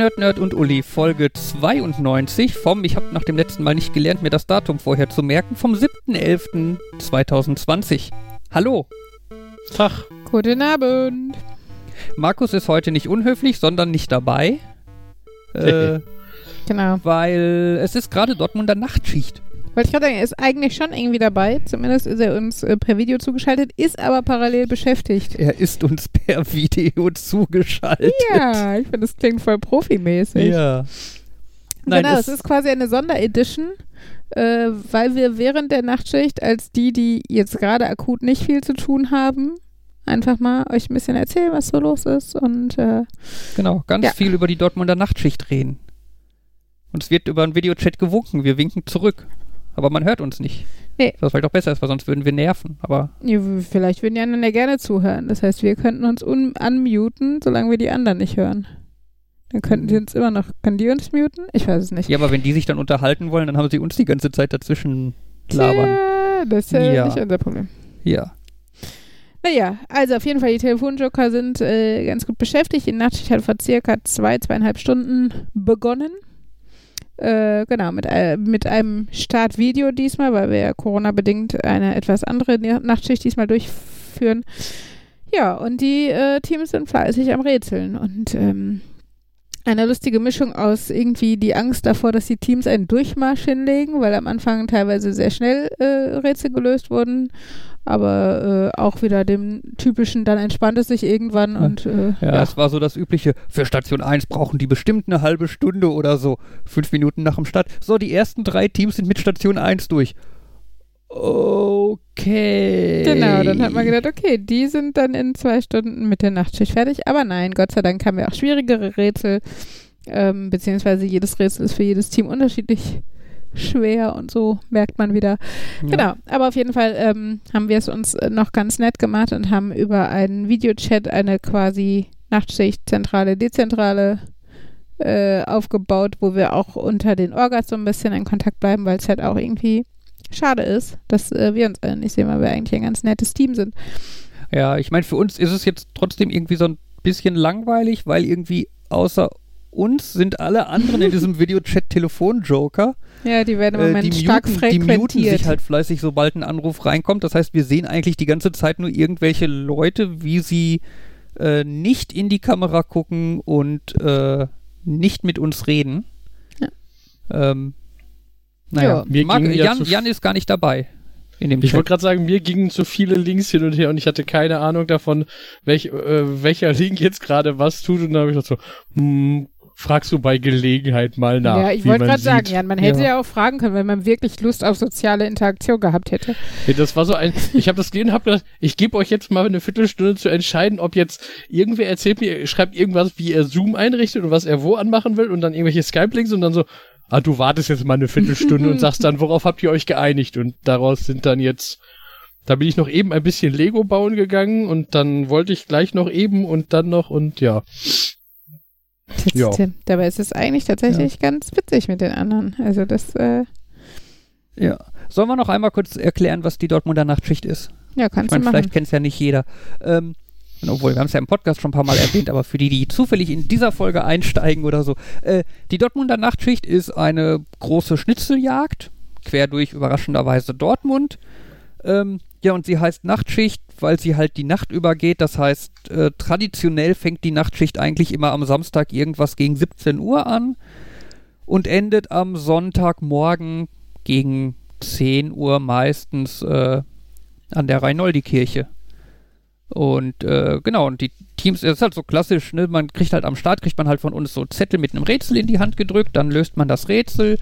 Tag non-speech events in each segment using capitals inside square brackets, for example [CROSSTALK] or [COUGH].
Nerd, Nerd, und Uli, Folge 92 vom, ich habe nach dem letzten Mal nicht gelernt, mir das Datum vorher zu merken, vom 7.11.2020. Hallo. Tag. Guten Abend. Markus ist heute nicht unhöflich, sondern nicht dabei. Äh, Genau. weil es ist gerade Dortmunder Nachtschicht. Wollte ich gerade sagen, er ist eigentlich schon irgendwie dabei. Zumindest ist er uns äh, per Video zugeschaltet, ist aber parallel beschäftigt. Er ist uns per [LAUGHS] Video zugeschaltet. Ja, ich finde, das klingt voll profimäßig. Ja. Nein, genau, es- ist quasi eine Sonderedition, äh, weil wir während der Nachtschicht als die, die jetzt gerade akut nicht viel zu tun haben, einfach mal euch ein bisschen erzählen, was so los ist und äh, Genau, ganz Ja. viel über die Dortmunder Nachtschicht reden. Und es wird über einen Videochat gewunken, wir winken zurück. Aber man hört uns nicht. Nee. Was vielleicht auch besser ist, weil sonst würden wir nerven. Aber ja, vielleicht würden die anderen ja gerne zuhören. Das heißt, wir könnten uns un unmuten, solange wir die anderen nicht hören. Dann könnten die uns immer noch. Können die uns muten? Ich weiß es nicht. ja, aber wenn die sich dann unterhalten wollen, dann haben sie uns die ganze Zeit dazwischen labern. Tja, das ist ja, Ja. nicht unser Problem. Ja. Naja, also auf jeden Fall, die Telefonjoker sind äh, ganz gut beschäftigt. Die Nachtschicht hat vor circa zwei, zweieinhalb Stunden begonnen. Äh, genau, mit, äh, mit einem Startvideo diesmal, weil wir ja Corona-bedingt eine etwas andere Na- Nachtschicht diesmal durchführen. Ja, und die äh, Teams sind fleißig am Rätseln und ähm, eine lustige Mischung aus irgendwie die Angst davor, dass die Teams einen Durchmarsch hinlegen, weil am Anfang teilweise sehr schnell äh, Rätsel gelöst wurden, aber äh, auch wieder dem typischen, dann entspannt es sich irgendwann und äh, Ja, ja. es war so das übliche, für Station 1 brauchen die bestimmt eine halbe Stunde oder so. Fünf Minuten nach dem Start. So, die ersten drei Teams sind mit Station 1 durch. Okay. Genau, dann hat man gedacht, okay, die sind dann in zwei Stunden mit der Nachtschicht fertig. Aber nein, Gott sei Dank haben wir auch schwierigere Rätsel, ähm, beziehungsweise jedes Rätsel ist für jedes Team unterschiedlich schwer und so merkt man wieder. Ja. Genau, aber auf jeden Fall ähm, haben wir es uns äh, noch ganz nett gemacht und haben über einen Videochat eine quasi Nachtschicht, zentrale, dezentrale äh, aufgebaut, wo wir auch unter den Orgas so ein bisschen in Kontakt bleiben, weil es halt auch irgendwie schade ist, dass äh, wir uns alle nicht sehen, weil wir eigentlich ein ganz nettes Team sind. Ja, ich meine, für uns ist es jetzt trotzdem irgendwie so ein bisschen langweilig, weil irgendwie außer uns sind alle anderen in diesem [LAUGHS] Videochat Telefonjoker. Ja, die werden im Äh, Moment die, stark muten, die muten frequentiert. sich halt fleißig, sobald ein Anruf reinkommt. Das heißt, wir sehen eigentlich die ganze Zeit nur irgendwelche Leute, wie sie äh, nicht in die Kamera gucken und äh, nicht mit uns reden. Ja. Ähm, naja, Ja. Marc, ja Jan, Jan ist gar nicht dabei in dem Ich wollte gerade sagen, mir gingen zu viele Links hin und her und ich hatte keine Ahnung davon, welch, äh, welcher Link jetzt gerade was tut. Und dann habe ich gedacht so, hm, fragst du bei Gelegenheit mal nach. ja, ich wollte gerade sagen. Jan, man hätte Ja. ja. auch fragen können, wenn man wirklich Lust auf soziale Interaktion gehabt hätte. Ja, das war so ein, ich habe das gelesen, habe gedacht, ich gebe euch jetzt mal eine Viertelstunde zu entscheiden, ob jetzt irgendwer erzählt mir, schreibt irgendwas, wie er Zoom einrichtet und was er wo anmachen will und dann irgendwelche Skype-Links und dann so, ah, du wartest jetzt mal eine Viertelstunde und sagst dann, worauf habt ihr euch geeinigt? Und daraus sind dann jetzt, da bin ich noch eben ein bisschen Lego bauen gegangen und dann wollte ich gleich noch eben und dann noch und ja. Ja. Tja, Dabei ist es eigentlich tatsächlich ganz witzig mit den anderen. Also das, äh, Ja. Sollen wir noch einmal kurz erklären, was die Dortmunder Nachtschicht ist? ja, Ich kannst meine, du machen. vielleicht kennt es ja nicht jeder. Ähm, obwohl, wir haben es ja im Podcast schon ein paar Mal erwähnt, aber für die, die zufällig in dieser Folge einsteigen oder so. Äh, die Dortmunder Nachtschicht ist eine große Schnitzeljagd, quer durch überraschenderweise Dortmund. Ähm, ja, und sie heißt Nachtschicht, weil sie halt die Nacht übergeht. Das heißt, äh, traditionell fängt die Nachtschicht eigentlich immer am Samstag irgendwas gegen 17 Uhr an und endet am Sonntagmorgen gegen 10 Uhr meistens äh, an der Reinoldi-Kirche. Und äh, genau, und die Teams, das ist halt so klassisch, ne? Man kriegt halt am Start, kriegt man halt von uns so Zettel mit einem Rätsel in die Hand gedrückt, dann löst man das Rätsel.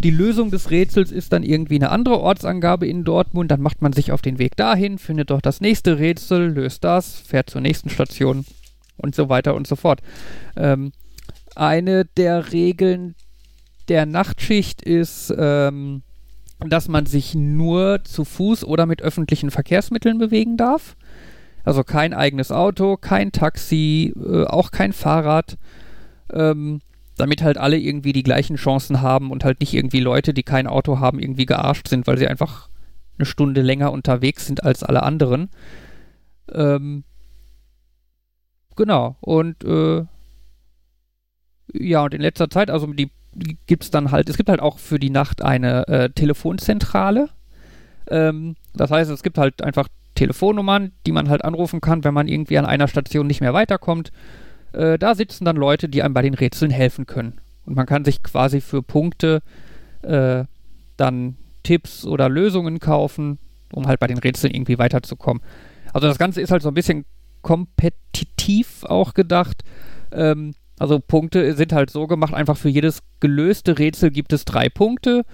Die Lösung des Rätsels ist dann irgendwie eine andere Ortsangabe in Dortmund, dann macht man sich auf den Weg dahin, findet doch das nächste Rätsel, löst das, fährt zur nächsten Station und so weiter und so fort. Ähm, eine der Regeln der Nachtschicht ist, ähm, dass man sich nur zu Fuß oder mit öffentlichen Verkehrsmitteln bewegen darf. Also kein eigenes Auto, kein Taxi, äh, auch kein Fahrrad. Ähm, damit halt alle irgendwie die gleichen Chancen haben und halt nicht irgendwie Leute, die kein Auto haben, irgendwie gearscht sind, weil sie einfach eine Stunde länger unterwegs sind als alle anderen. Ähm, genau, und äh, Ja, und in letzter Zeit, also die gibt es dann halt, es gibt halt auch für die Nacht eine äh, Telefonzentrale. Ähm, das heißt, es gibt halt einfach Telefonnummern, die man halt anrufen kann, wenn man irgendwie an einer Station nicht mehr weiterkommt. Äh, da sitzen dann Leute, die einem bei den Rätseln helfen können. Und man kann sich quasi für Punkte äh, dann Tipps oder Lösungen kaufen, um halt bei den Rätseln irgendwie weiterzukommen. Also das Ganze ist halt so ein bisschen kompetitiv auch gedacht. Ähm, also Punkte sind halt so gemacht, einfach für jedes gelöste Rätsel gibt es drei Punkte.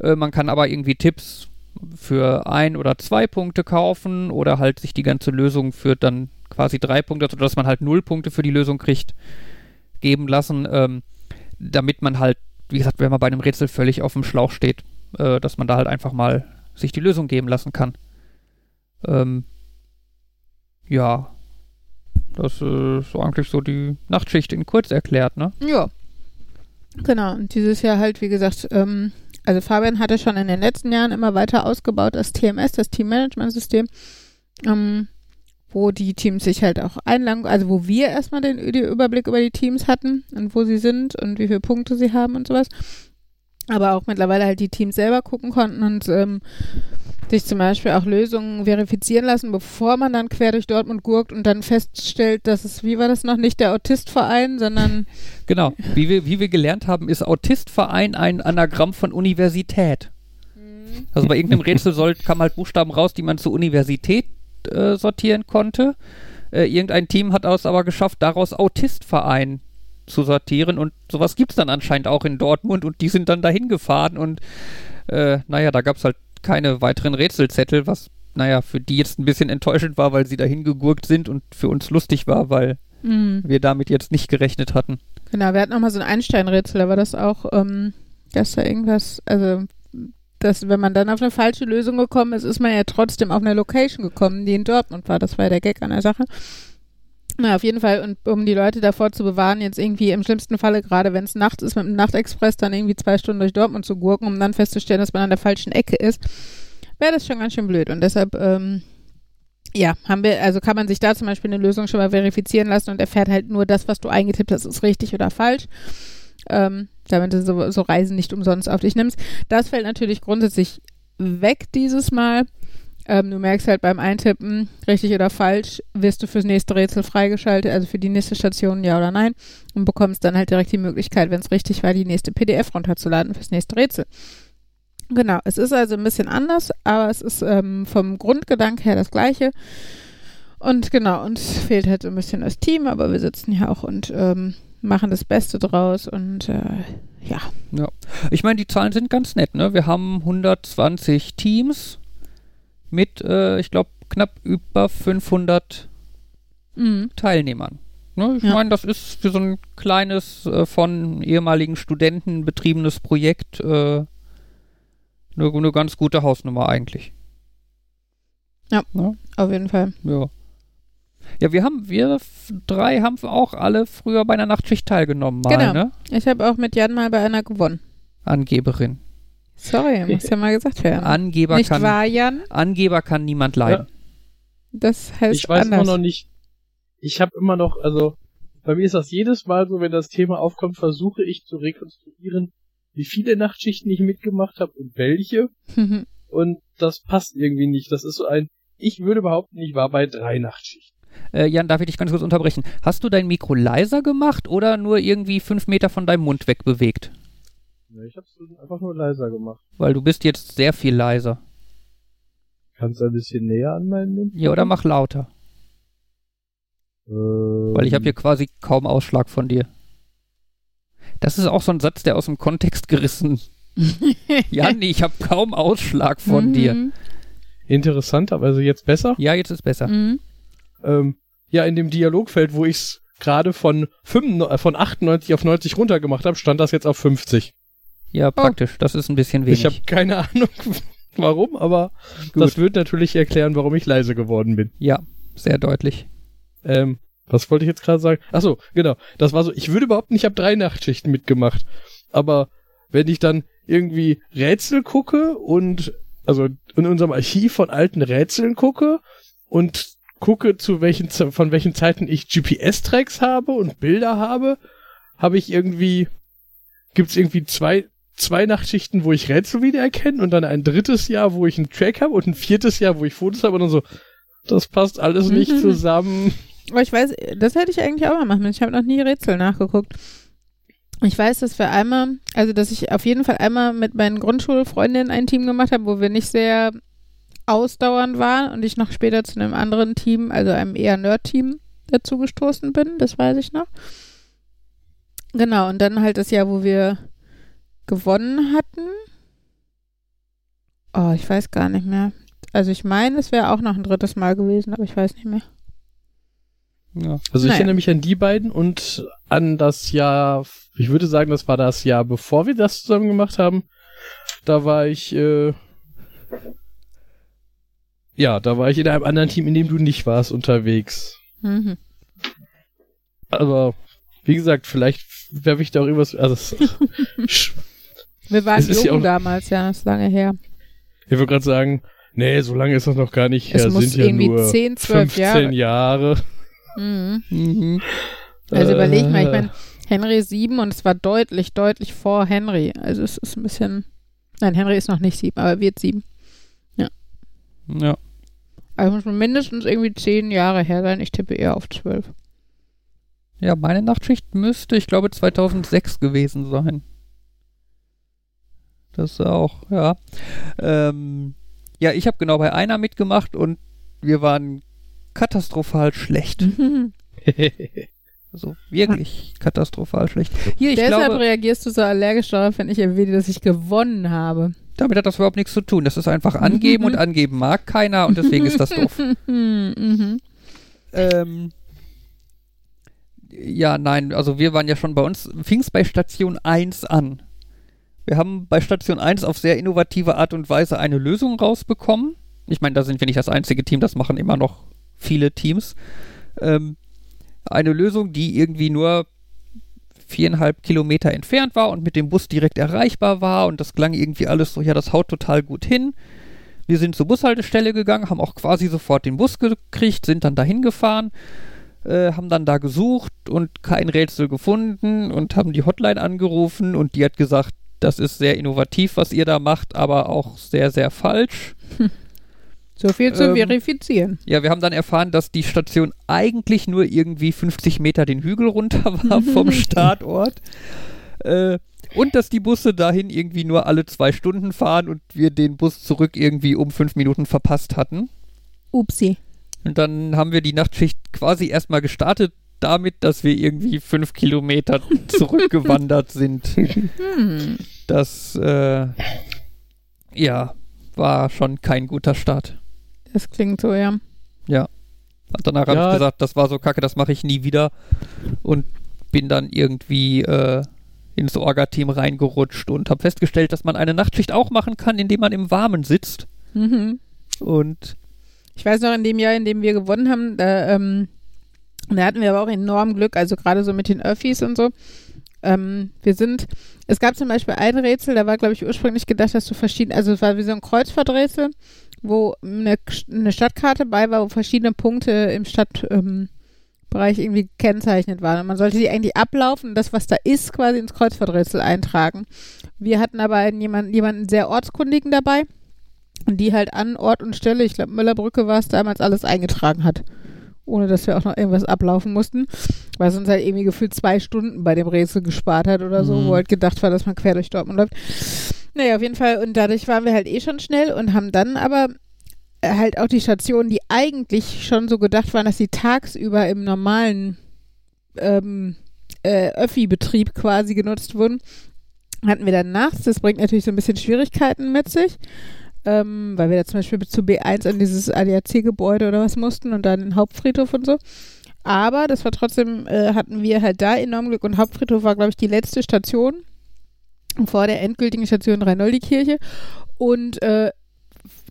Äh, man kann aber irgendwie Tipps für ein oder zwei Punkte kaufen oder halt sich die ganze Lösung für dann quasi drei Punkte, sodass man halt null Punkte für die Lösung kriegt, geben lassen, ähm, damit man halt, wie gesagt, wenn man bei einem Rätsel völlig auf dem Schlauch steht, äh, dass man da halt einfach mal sich die Lösung geben lassen kann. Ähm, ja, das ist so eigentlich so die Nachtschicht in kurz erklärt, ne? Ja. Genau. Und dieses Jahr halt, wie gesagt, ähm, also Fabian hatte schon in den letzten Jahren immer weiter ausgebaut das TMS, das Team Management System, ähm, wo die Teams sich halt auch einlagen, also wo wir erstmal den Überblick über die Teams hatten und wo sie sind und wie viele Punkte sie haben und sowas. Aber auch mittlerweile halt die Teams selber gucken konnten und ähm, sich zum Beispiel auch Lösungen verifizieren lassen, bevor man dann quer durch Dortmund gurkt und dann feststellt, dass es, wie war das noch, nicht der Autistverein, sondern. [LAUGHS] Genau, wie wir, wie wir gelernt haben, ist Autistverein ein Anagramm von Universität. Mhm. Also bei irgendeinem Rätsel soll, kam halt Buchstaben raus, die man zur Universität äh, sortieren konnte. Äh, irgendein Team hat es aber geschafft, daraus Autistverein zu sortieren und sowas gibt es dann anscheinend auch in Dortmund und die sind dann dahin gefahren und äh, naja, da gab es halt keine weiteren Rätselzettel, was, naja, für die jetzt ein bisschen enttäuschend war, weil sie dahin gegurkt sind und für uns lustig war, weil mhm. wir damit jetzt nicht gerechnet hatten. Genau, wir hatten auch mal so ein Einstein-Rätsel, da war das auch, ähm, dass da irgendwas, also dass wenn man dann auf eine falsche Lösung gekommen ist, ist man ja trotzdem auf eine Location gekommen, die in Dortmund war. Das war ja der Gag an der Sache. Na, auf jeden Fall, und um die Leute davor zu bewahren, jetzt irgendwie im schlimmsten Falle, gerade wenn es nachts ist, mit dem Nachtexpress dann irgendwie zwei Stunden durch Dortmund zu gurken, um dann festzustellen, dass man an der falschen Ecke ist, wäre das schon ganz schön blöd. Und deshalb, ähm, ja, haben wir, also kann man sich da zum Beispiel eine Lösung schon mal verifizieren lassen und erfährt halt nur das, was du eingetippt hast, ist richtig oder falsch. Ähm, damit du so, so Reisen nicht umsonst auf dich nimmst. Das fällt natürlich grundsätzlich weg dieses Mal. Ähm, du merkst halt beim Eintippen, richtig oder falsch, wirst du fürs nächste Rätsel freigeschaltet, also für die nächste Station ja oder nein, und bekommst dann halt direkt die Möglichkeit, wenn es richtig war, die nächste PDF runterzuladen fürs nächste Rätsel. Genau, es ist also ein bisschen anders, aber es ist ähm, vom Grundgedanke her das gleiche. Und genau, uns fehlt halt so ein bisschen das Team, aber wir sitzen hier auch und ähm, machen das Beste draus und äh, ja. Ja, ich meine, die Zahlen sind ganz nett, ne? Wir haben 120 Teams mit, äh, ich glaube, knapp über 500 mhm. Teilnehmern. Ne? Ich ja. meine, das ist für so ein kleines, äh, von ehemaligen Studenten betriebenes Projekt äh, eine, eine ganz gute Hausnummer eigentlich. Ja, ne? auf jeden Fall. Ja. Ja, wir haben, wir drei haben auch alle früher bei einer Nachtschicht teilgenommen mal, genau. ne? Ich habe auch mit Jan mal bei einer gewonnen. Angeberin. Sorry, muss ja mal gesagt werden. Angeber nicht kann, wahr, Jan? Angeber kann niemand leiden. Ja. Das heißt Ich weiß immer noch nicht. Ich habe immer noch, also bei mir ist das jedes Mal so, wenn das Thema aufkommt, versuche ich zu rekonstruieren, wie viele Nachtschichten ich mitgemacht habe und welche. [LAUGHS] und das passt irgendwie nicht. Das ist so ein, ich würde behaupten, ich war bei drei Nachtschichten. Äh, Jan, darf ich dich ganz kurz unterbrechen? Hast du dein Mikro leiser gemacht oder nur irgendwie fünf Meter von deinem Mund wegbewegt? Ja, ich hab's einfach nur leiser gemacht. Weil du bist jetzt sehr viel leiser. Kannst du ein bisschen näher an meinen Mund? Ja, oder mach lauter. Ähm. Weil ich habe hier quasi kaum Ausschlag von dir. Das ist auch so ein Satz, der aus dem Kontext gerissen. [LAUGHS] Jan, ich habe kaum Ausschlag von Mhm. dir. Interessant, aber also jetzt besser? Ja, jetzt ist besser. Mhm. Ähm, ja, in dem Dialogfeld, wo ich's gerade von, 95, äh, von 98 auf 90 runtergemacht habe, stand das jetzt auf 50. Ja, praktisch. Das ist ein bisschen wenig. Ich habe keine Ahnung, [LAUGHS] warum, aber Gut. das wird natürlich erklären, warum ich leise geworden bin. ja, sehr deutlich. Ähm, was wollte ich jetzt gerade sagen? Ach so, genau. Das war so, ich würde behaupten, ich habe drei Nachtschichten mitgemacht. Aber wenn ich dann irgendwie Rätsel gucke und also in unserem Archiv von alten Rätseln gucke und gucke, zu welchen, von welchen Zeiten ich GPS-Tracks habe und Bilder habe, habe ich irgendwie, gibt's irgendwie zwei, zwei Nachtschichten, wo ich Rätsel wiedererkenne und dann ein drittes Jahr, wo ich einen Track habe und ein viertes Jahr, wo ich Fotos habe und dann so, das passt alles nicht Mhm. zusammen. Aber ich weiß, das hätte ich eigentlich auch mal machen müssen. Ich habe noch nie Rätsel nachgeguckt. Ich weiß, dass wir einmal, also dass ich auf jeden Fall einmal mit meinen Grundschulfreundinnen ein Team gemacht habe, wo wir nicht sehr ausdauernd waren und ich noch später zu einem anderen Team, also einem eher Nerd-Team dazu gestoßen bin. Das weiß ich noch. Genau, und dann halt das Jahr, wo wir gewonnen hatten. Oh, ich weiß gar nicht mehr. Also ich meine, es wäre auch noch ein drittes Mal gewesen, aber ich weiß nicht mehr. Ja. Also ich Naja. erinnere mich an die beiden und an das Jahr, ich würde sagen, das war das Jahr, bevor wir das zusammen gemacht haben. Da war ich, äh, ja, da war ich in einem anderen Team, in dem du nicht warst, unterwegs. Mhm. Aber wie gesagt, vielleicht werfe ich da auch irgendwas. Also [LAUGHS] ich Wir waren Es ist ja jung auch- damals, ja, das ist lange her. würde gerade sagen, nee, so lange ist das noch gar nicht Es her. muss sind ja irgendwie nur 10, 12 15 Jahre. Jahre. Mhm. Mhm. Also Äh, überleg mal, ich meine, Henry ist sieben und es war deutlich, deutlich vor Henry. Also es ist ein bisschen. Nein, Henry ist noch nicht sieben, aber wird sieben. Ja. Also muss man mindestens irgendwie zehn Jahre her sein. Ich tippe eher auf zwölf. ja, meine Nachtschicht müsste, ich glaube, 2006 gewesen sein. Das auch, ja. Ähm, ja, ich habe genau bei einer mitgemacht und wir waren katastrophal schlecht. [LAUGHS] Also wirklich katastrophal schlecht. Hier, ich Deshalb glaube, reagierst du so allergisch darauf, wenn ich erwähne, dass ich gewonnen habe. damit hat das überhaupt nichts zu tun. Das ist einfach angeben und [LAUGHS] angeben mag keiner und deswegen ist das [LAUGHS] doof. mhm. Ähm, ja, nein, also wir waren ja schon bei uns, fing es bei Station 1 an. Wir haben bei Station 1 auf sehr innovative Art und Weise eine Lösung rausbekommen. Ich meine, da sind wir nicht das einzige Team, das machen immer noch viele Teams. Ähm, eine Lösung, die irgendwie nur viereinhalb Kilometer entfernt war und mit dem Bus direkt erreichbar war und das klang irgendwie alles so, ja, das haut total gut hin. Wir sind zur Bushaltestelle gegangen, haben auch quasi sofort den Bus gekriegt, sind dann dahin gefahren, äh, haben dann da gesucht und kein Rätsel gefunden und haben die Hotline angerufen und die hat gesagt, das ist sehr innovativ, was ihr da macht, aber auch sehr, sehr falsch. [LAUGHS] So viel zu Ähm, verifizieren. Ja, wir haben dann erfahren, dass die Station eigentlich nur irgendwie 50 Meter den Hügel runter war [LAUGHS] vom Startort. Äh, und dass die Busse dahin irgendwie nur alle zwei Stunden fahren und wir den Bus zurück irgendwie um fünf Minuten verpasst hatten. Upsi. Und dann haben wir die Nachtschicht quasi erstmal gestartet damit, dass wir irgendwie fünf Kilometer [LAUGHS] zurückgewandert sind. Hm. Das, äh, ja, war schon kein guter Start. Das klingt so, ja. Und danach habe Ja. ich gesagt, das war so kacke, das mache ich nie wieder. Und bin dann irgendwie äh, ins Orga-Team reingerutscht und habe festgestellt, dass man eine Nachtschicht auch machen kann, indem man im Warmen sitzt. Mhm. Und Ich weiß noch, in dem Jahr, in dem wir gewonnen haben, da, ähm, da hatten wir aber auch enorm Glück, also gerade so mit den Öffis und so. Ähm, wir sind, es gab zum Beispiel ein Rätsel, da war, glaube ich, ursprünglich gedacht, dass du verschiedene, also es war wie so ein Kreuzfahrträtsel, wo eine, eine Stadtkarte bei war, wo verschiedene Punkte im Stadtbereich ähm, irgendwie gekennzeichnet waren. Und man sollte die eigentlich ablaufen und das, was da ist, quasi ins Kreuzfahrträtsel eintragen. Wir hatten aber jemanden, jemanden sehr ortskundigen dabei und die halt an Ort und Stelle, ich glaube Müllerbrücke war es damals, alles eingetragen hat. Ohne dass wir auch noch irgendwas ablaufen mussten. Weil sonst halt irgendwie gefühlt zwei Stunden bei dem Rätsel gespart hat oder so, Mhm. wo halt gedacht war, dass man quer durch Dortmund läuft. Naja, auf jeden Fall. Und dadurch waren wir halt eh schon schnell und haben dann aber äh, halt auch die Stationen, die eigentlich schon so gedacht waren, dass sie tagsüber im normalen ähm, äh, Öffi-Betrieb quasi genutzt wurden, hatten wir dann nachts. Das bringt natürlich so ein bisschen Schwierigkeiten mit sich ähm, weil wir da zum Beispiel zu B1 an dieses ADAC-Gebäude oder was mussten und dann den Hauptfriedhof und so. Aber das war trotzdem, äh, hatten wir halt da enorm Glück und Hauptfriedhof war, glaube ich, die letzte Station vor der endgültigen Station Reinoldi-Kirche und äh,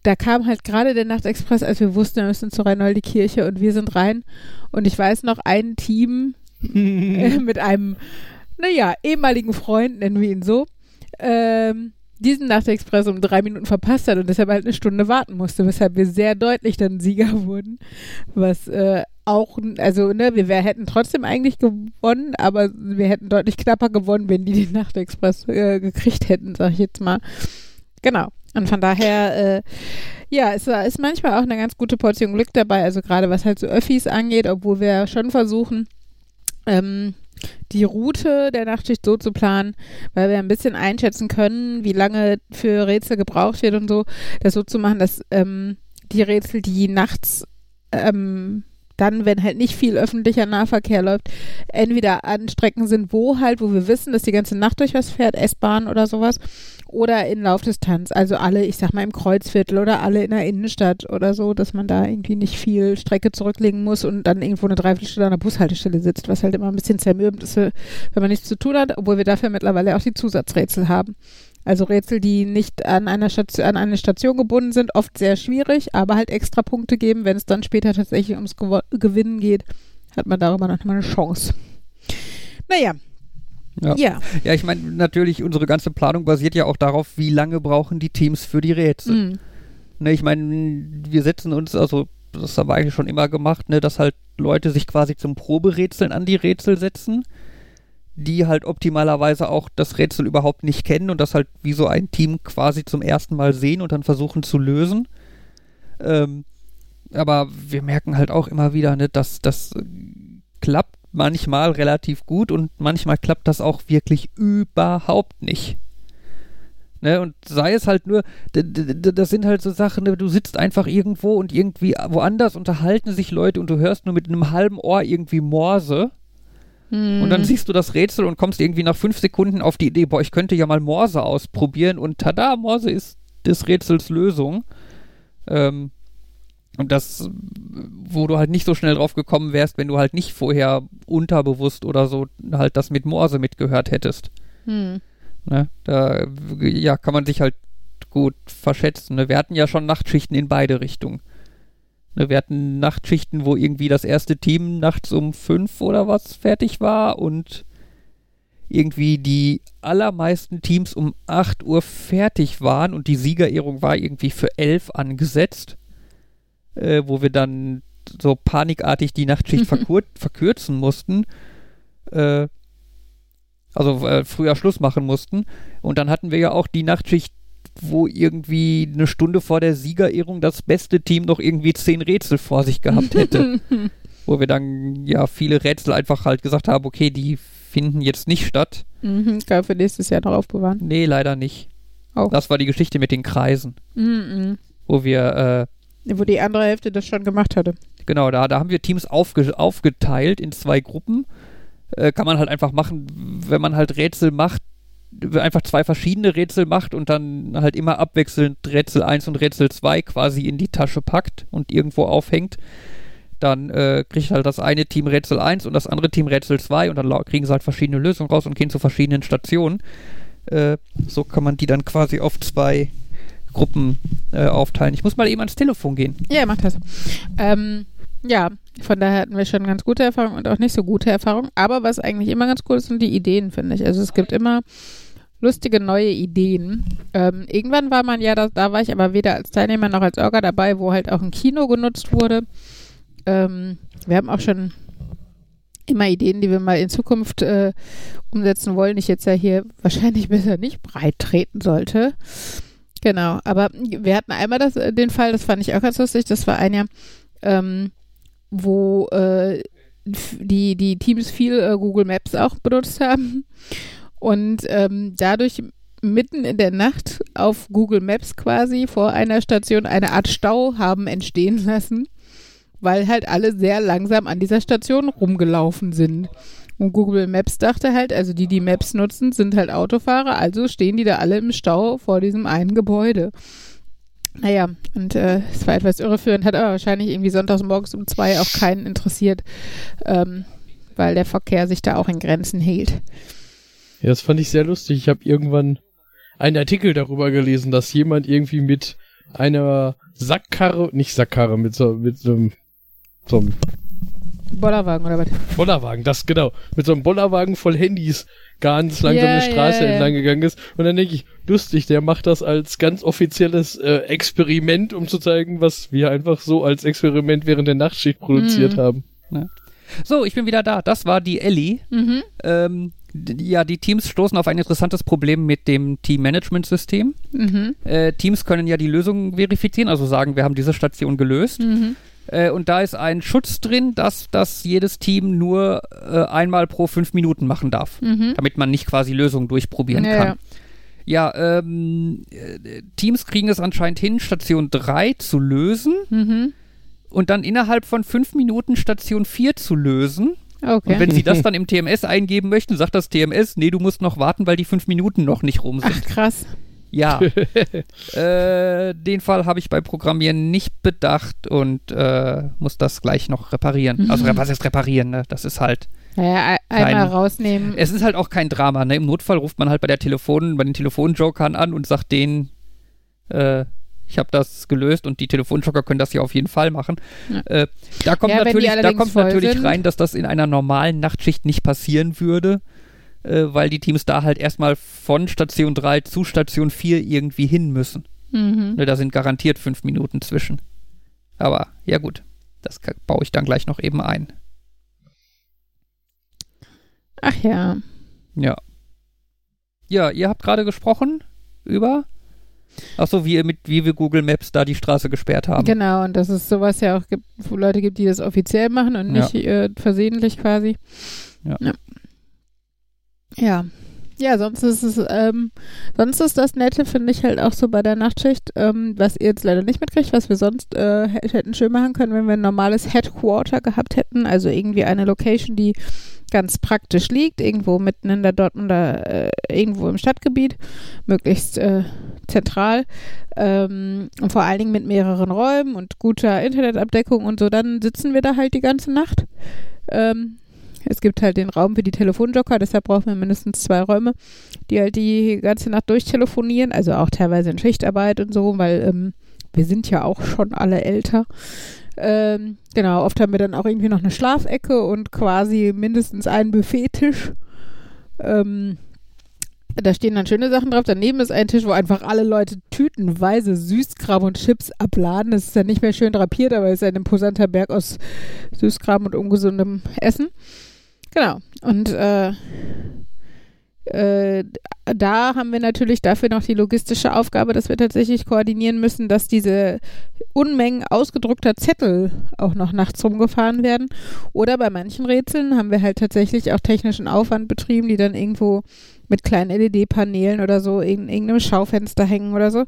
da kam halt gerade der Nachtexpress, als wir wussten, wir müssen zur Reinoldi-Kirche und wir sind rein und ich weiß noch, ein Team [LAUGHS] äh, mit einem, naja, ehemaligen Freund, nennen wir ihn so, ähm, diesen Nachtexpress um drei Minuten verpasst hat und deshalb halt eine Stunde warten musste, weshalb wir sehr deutlich dann Sieger [LAUGHS] wurden. Was äh, auch, also ne, wir wär, hätten trotzdem eigentlich gewonnen, aber wir hätten deutlich knapper gewonnen, wenn die den Nachtexpress äh, gekriegt hätten, sag ich jetzt mal. Genau. Und von daher, äh, ja, es ist manchmal auch eine ganz gute Portion Glück dabei, also gerade was halt so Öffis angeht, obwohl wir schon versuchen, ähm, die Route der Nachtschicht so zu planen, weil wir ein bisschen einschätzen können, wie lange für Rätsel gebraucht wird und so, das so zu machen, dass ähm, die Rätsel, die nachts ähm, dann, wenn halt nicht viel öffentlicher Nahverkehr läuft, entweder an Strecken sind, wo halt, wo wir wissen, dass die ganze Nacht durch was fährt, S-Bahn oder sowas, oder in Laufdistanz, also alle, ich sag mal im Kreuzviertel oder alle in der Innenstadt oder so, dass man da irgendwie nicht viel Strecke zurücklegen muss und dann irgendwo eine Dreiviertelstunde an der Bushaltestelle sitzt, was halt immer ein bisschen zermürbend ist, wenn man nichts zu tun hat, obwohl wir dafür mittlerweile auch die Zusatzrätsel haben. Also Rätsel, die nicht an, einer Station, an eine Station gebunden sind, oft sehr schwierig, aber halt extra Punkte geben, wenn es dann später tatsächlich ums Gew Gewinnen geht, hat man darüber noch mal eine Chance. Naja, ja. ja. Ja, ich meine, natürlich, unsere ganze Planung basiert ja auch darauf, wie lange brauchen die Teams für die Rätsel. Mhm. Ne, ich meine, wir setzen uns, also das haben wir eigentlich schon immer gemacht, ne, dass halt Leute sich quasi zum Proberätseln an die Rätsel setzen, die halt optimalerweise auch das Rätsel überhaupt nicht kennen und das halt wie so ein Team quasi zum ersten Mal sehen und dann versuchen zu lösen. Ähm, aber wir merken halt auch immer wieder, ne, dass das klappt manchmal relativ gut und manchmal klappt das auch wirklich überhaupt nicht. Ne, und sei es halt nur, das sind halt so Sachen, du sitzt einfach irgendwo und irgendwie woanders unterhalten sich Leute und du hörst nur mit einem halben Ohr irgendwie Morse. Und dann hm. siehst du das Rätsel und kommst irgendwie nach fünf Sekunden auf die Idee, boah, ich könnte ja mal Morse ausprobieren und tada, Morse ist des Rätsels Lösung. Ähm, und das, wo du halt nicht so schnell drauf gekommen wärst, wenn du halt nicht vorher unterbewusst oder so halt das mit Morse mitgehört hättest. Hm. Ne? Da ja, kann man sich halt gut verschätzen. Ne? Wir hatten ja schon Nachtschichten in beide Richtungen. Ne? Wir hatten Nachtschichten, wo irgendwie das erste Team nachts um fünf oder was fertig war und irgendwie die allermeisten Teams um acht Uhr fertig waren und die Siegerehrung war irgendwie für elf angesetzt äh, wo wir dann so panikartig die Nachtschicht [LAUGHS] verkur verkürzen mussten. Äh, also äh, früher Schluss machen mussten. Und dann hatten wir ja auch die Nachtschicht, wo irgendwie eine Stunde vor der Siegerehrung das beste Team noch irgendwie zehn Rätsel vor sich gehabt hätte. [LAUGHS] wo wir dann ja viele Rätsel einfach halt gesagt haben, okay, die finden jetzt nicht statt. Mhm, kann für nächstes Jahr noch aufbewahren. Nee, leider nicht. Oh. Das war die Geschichte mit den Kreisen. Mhm. Wo wir äh, wo die andere Hälfte das schon gemacht hatte. Genau, da, da haben wir Teams aufge, aufgeteilt in zwei Gruppen. Äh, kann man halt einfach machen, wenn man halt Rätsel macht, einfach zwei verschiedene Rätsel macht und dann halt immer abwechselnd Rätsel 1 und Rätsel 2 quasi in die Tasche packt und irgendwo aufhängt. Dann äh, kriegt halt das eine Team Rätsel 1 und das andere Team Rätsel 2 und dann kriegen sie halt verschiedene Lösungen raus und gehen zu verschiedenen Stationen. Äh, so kann man die dann quasi auf zwei Gruppen äh, aufteilen. Ich muss mal eben ans Telefon gehen. Ja, mach das. Ähm, ja, von daher hatten wir schon ganz gute Erfahrungen und auch nicht so gute Erfahrungen. Aber was eigentlich immer ganz cool ist, sind die Ideen, finde ich. Also es gibt immer lustige neue Ideen. Ähm, irgendwann war man ja, da, da, war ich aber weder als Teilnehmer noch als Orga dabei, wo halt auch ein Kino genutzt wurde. Ähm, wir haben auch schon immer Ideen, die wir mal in Zukunft äh, umsetzen wollen. Ich jetzt ja hier wahrscheinlich [LAUGHS] besser nicht breit treten sollte. Genau, aber wir hatten einmal das, äh, den Fall, das fand ich auch ganz lustig, das war ein Jahr, ähm, wo äh, die, die Teams viel äh, Google Maps auch benutzt haben und ähm, dadurch mitten in der Nacht auf Google Maps quasi vor einer Station eine Art Stau haben entstehen lassen, weil halt alle sehr langsam an dieser Station rumgelaufen sind. Und Google Maps dachte halt, also die, die Maps nutzen, sind halt Autofahrer, also stehen die da alle im Stau vor diesem einen Gebäude. Naja, und äh, es war etwas irreführend, hat aber wahrscheinlich irgendwie sonntags morgens um zwei auch keinen interessiert, ähm, weil der Verkehr sich da auch in Grenzen hielt. Ja, das fand ich sehr lustig. Ich habe irgendwann einen Artikel darüber gelesen, dass jemand irgendwie mit einer Sackkarre, nicht Sackkarre, mit so, mit so so einem Bollerwagen oder was? Bollerwagen, das genau. Mit so einem Bollerwagen voll Handys ganz langsam Ja, eine Straße ja, ja. entlang gegangen ist. Und dann denke ich, lustig, der macht das als ganz offizielles äh, Experiment, um zu zeigen, was wir einfach so als Experiment während der Nachtschicht produziert Mhm. haben. So, ich bin wieder da. Das war die Ellie. Mhm. Ähm, ja, die Teams stoßen auf ein interessantes Problem mit dem Team-Management-System. Mhm. Äh, Teams können ja die Lösung verifizieren, also sagen, wir haben diese Station gelöst. Mhm. Äh, und da ist ein Schutz drin, dass das jedes Team nur äh, einmal pro fünf Minuten machen darf, Mhm. damit man nicht quasi Lösungen durchprobieren Ja, kann. Ja, ähm, äh, Teams kriegen es anscheinend hin, Station 3 zu lösen Mhm. und dann innerhalb von fünf Minuten Station 4 zu lösen. Okay. Und wenn sie das dann im [LAUGHS] TMS eingeben möchten, sagt das TMS, nee, du musst noch warten, weil die fünf Minuten noch nicht rum sind. Ach, krass. Ja. [LAUGHS] äh, den Fall habe ich bei Programmieren nicht bedacht und äh, muss das gleich noch reparieren. [LAUGHS] Also was heißt reparieren, ne? Das ist halt. Naja, ein- einmal Kein- rausnehmen. Es ist halt auch kein Drama, ne? Im Notfall ruft man halt bei der Telefon, bei den Telefonjokern an und sagt denen, äh, ich habe das gelöst und die Telefonjoker können das ja auf jeden Fall machen. Ja. Äh, da kommt Ja, natürlich, da kommt natürlich sind. rein, dass das in einer normalen Nachtschicht nicht passieren würde, äh, weil die Teams da halt erstmal von Station 3 zu Station 4 irgendwie hin müssen. Mhm. Ne, da sind garantiert fünf Minuten zwischen. Aber ja gut, das baue ich dann gleich noch eben ein. Ach ja. Ja. Ja, ihr habt gerade gesprochen über. Ach so, wie mit wie wir Google Maps da die Straße gesperrt haben. Genau, und dass es sowas ja auch gibt, wo Leute gibt, die das offiziell machen und Ja. nicht äh, versehentlich quasi. Ja. ja. Ja. Ja, sonst ist es, ähm, sonst ist das Nette, finde ich halt auch so bei der Nachtschicht, ähm, was ihr jetzt leider nicht mitkriegt, was wir sonst äh, hä- hätten schön machen können, wenn wir ein normales Headquarter gehabt hätten, also irgendwie eine Location, die ganz praktisch liegt, irgendwo mitten in der Dortmunder, äh, irgendwo im Stadtgebiet, möglichst äh, zentral ähm, und vor allen Dingen mit mehreren Räumen und guter Internetabdeckung und so, dann sitzen wir da halt die ganze Nacht. Ähm, es gibt halt den Raum für die Telefonjoker, deshalb brauchen wir mindestens zwei Räume, die halt die ganze Nacht durchtelefonieren, also auch teilweise in Schichtarbeit und so, weil ähm, wir sind ja auch schon alle älter. Ähm, genau, oft haben wir dann auch irgendwie noch eine Schlafecke und quasi mindestens einen Buffettisch. Ähm, da stehen dann schöne Sachen drauf. Daneben ist ein Tisch, wo einfach alle Leute tütenweise Süßkram und Chips abladen. Das ist ja nicht mehr schön drapiert, aber es ist ein imposanter Berg aus Süßkram und ungesundem Essen. Genau. Und äh, äh, da haben wir natürlich dafür noch die logistische Aufgabe, dass wir tatsächlich koordinieren müssen, dass diese Unmengen ausgedruckter Zettel auch noch nachts rumgefahren werden. Oder bei manchen Rätseln haben wir halt tatsächlich auch technischen Aufwand betrieben, die dann irgendwo mit kleinen LED-Paneelen oder so in irgendeinem Schaufenster hängen oder so,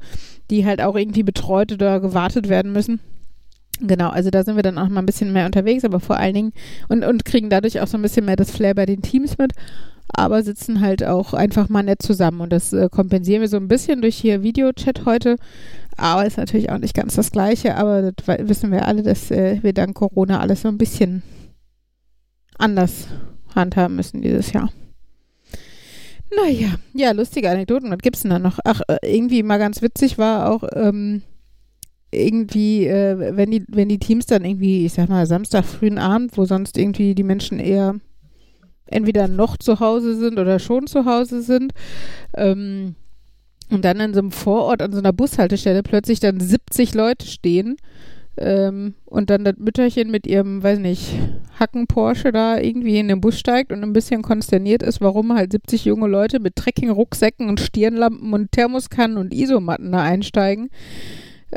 die halt auch irgendwie betreut oder gewartet werden müssen. Genau, also da sind wir dann auch mal ein bisschen mehr unterwegs, aber vor allen Dingen und, und kriegen dadurch auch so ein bisschen mehr das Flair bei den Teams mit, aber sitzen halt auch einfach mal nett zusammen und das äh, kompensieren wir so ein bisschen durch hier Videochat heute, aber ist natürlich auch nicht ganz das Gleiche, aber das wissen wir alle, dass äh, wir dank Corona alles so ein bisschen anders handhaben müssen dieses Jahr. Naja, ja, lustige Anekdoten. Was gibt's denn da noch? Ach, äh, irgendwie mal ganz witzig war auch, ähm, irgendwie, äh, wenn die, wenn die Teams dann irgendwie, ich sag mal, Samstag frühen Abend, wo sonst irgendwie die Menschen eher entweder noch zu Hause sind oder schon zu Hause sind, ähm, und dann in so einem Vorort an so einer Bushaltestelle plötzlich dann 70 Leute stehen ähm, und dann das Mütterchen mit ihrem, weiß nicht, Hacken Porsche da irgendwie in den Bus steigt und ein bisschen konsterniert ist, warum halt 70 junge Leute mit Trekking-Rucksäcken und Stirnlampen und Thermoskannen und Isomatten da einsteigen.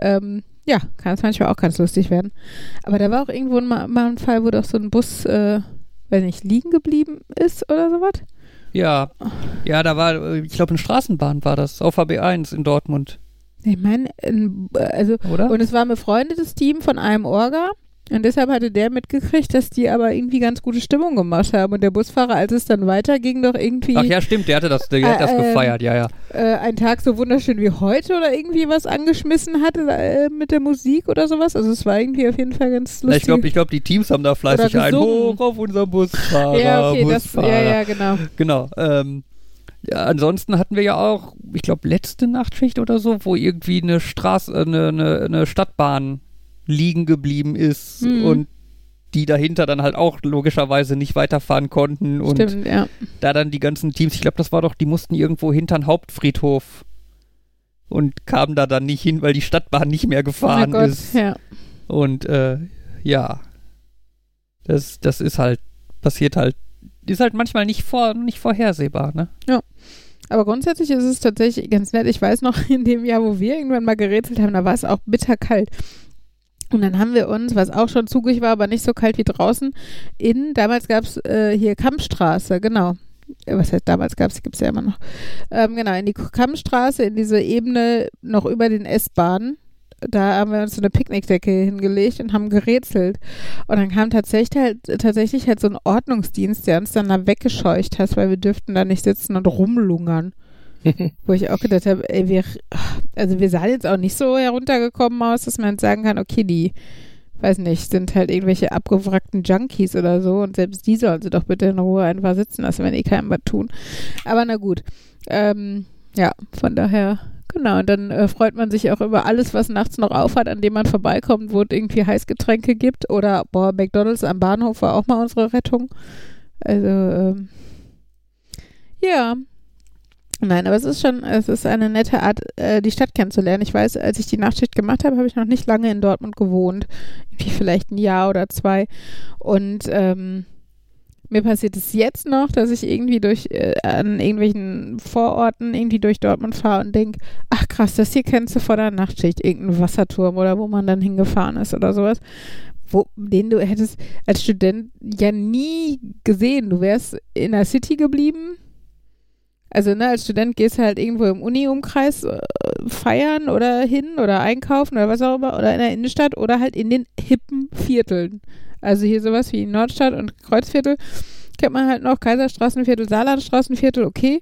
Ähm, ja, kann es manchmal auch ganz lustig werden. Aber da war auch irgendwo mal, mal ein Fall, wo doch so ein Bus, äh, weiß nicht, liegen geblieben ist oder sowas. Ja, ja, da war, äh, ich glaube, eine Straßenbahn war das, auf HB1 in Dortmund, Ich meine, ein- also oder? Und es war ein befreundetes Team von einem Orga. Und deshalb hatte der mitgekriegt, dass die aber irgendwie ganz gute Stimmung gemacht haben. Und der Busfahrer, als es dann weiterging, doch irgendwie Ach ja, stimmt, der hatte das, der hat das Äh, ähm, gefeiert, ja, ja. äh, einen Tag so wunderschön wie heute oder irgendwie was angeschmissen hatte äh, mit der Musik oder sowas. Also es war irgendwie auf jeden Fall ganz lustig. Ich glaube, ich glaub, die Teams haben da fleißig ein gesungen. Hoch auf unser Busfahrer, ja, okay, das, Busfahrer. ja, ja, genau. Genau. Ähm, ja, ansonsten hatten wir ja auch, ich glaube, letzte Nachtschicht oder so, wo irgendwie eine Straße, äh, eine, eine, eine Stadtbahn liegen geblieben ist Mhm. und die dahinter dann halt auch logischerweise nicht weiterfahren konnten und Stimmt, ja. da dann die ganzen Teams, ich glaube, das war doch, die mussten irgendwo hinter den Hauptfriedhof und kamen da dann nicht hin, weil die Stadtbahn nicht mehr Oh gefahren Gott, ist. ja. Und äh, ja, das, das ist halt, passiert halt, ist halt manchmal nicht, vor, nicht vorhersehbar, ne? Aber grundsätzlich ist es tatsächlich ganz nett. Ich weiß noch, [LAUGHS] in dem Jahr, wo wir irgendwann mal gerätselt haben, da war es auch bitterkalt. Und dann haben wir uns, was auch schon zugig war, aber nicht so kalt wie draußen, in, damals gab es äh, hier Kammstraße, genau. Äh, Was heißt damals gab es, gibt es ja immer noch. Ähm, genau, in die Kammstraße, in diese Ebene noch über den S-Bahnen. Da haben wir uns so eine Picknickdecke hingelegt und haben gerätselt. Und dann kam tatsächlich halt, tatsächlich halt so ein Ordnungsdienst, der uns dann da weggescheucht hat, weil wir dürften da nicht sitzen und rumlungern. [LAUGHS] Wo ich auch gedacht habe, ey, wir, also wir sahen jetzt auch nicht so heruntergekommen aus, dass man jetzt sagen kann, okay, die, weiß nicht, sind halt irgendwelche abgewrackten Junkies oder so und selbst die sollen sie doch bitte in Ruhe einfach sitzen lassen, wenn die keinem was tun. Aber na gut. Ähm, ja, von daher, genau. Und dann äh, freut man sich auch über alles, was nachts noch aufhat, an dem man vorbeikommt, wo es irgendwie Heißgetränke gibt. Oder, boah, McDonalds am Bahnhof war auch mal unsere Rettung. Also, ähm, ja. Nein, aber es ist schon, es ist eine nette Art, äh, die Stadt kennenzulernen. Ich weiß, als ich die Nachtschicht gemacht habe, habe ich noch nicht lange in Dortmund gewohnt. Irgendwie vielleicht ein Jahr oder zwei. Und ähm, mir passiert es jetzt noch, dass ich irgendwie durch äh, an irgendwelchen Vororten irgendwie durch Dortmund fahre und denke, ach krass, das hier kennst du vor der Nachtschicht, irgendein Wasserturm oder wo man dann hingefahren ist oder sowas. Wo, den du hättest als Student ja nie gesehen. Du wärst in der City geblieben. Also, ne, als Student gehst du halt irgendwo im Uni-Umkreis äh, feiern oder hin oder einkaufen oder was auch immer oder in der Innenstadt oder halt in den hippen Vierteln. Also hier sowas wie Nordstadt und Kreuzviertel kennt man halt noch, Kaiserstraßenviertel, Saarlandstraßenviertel, okay.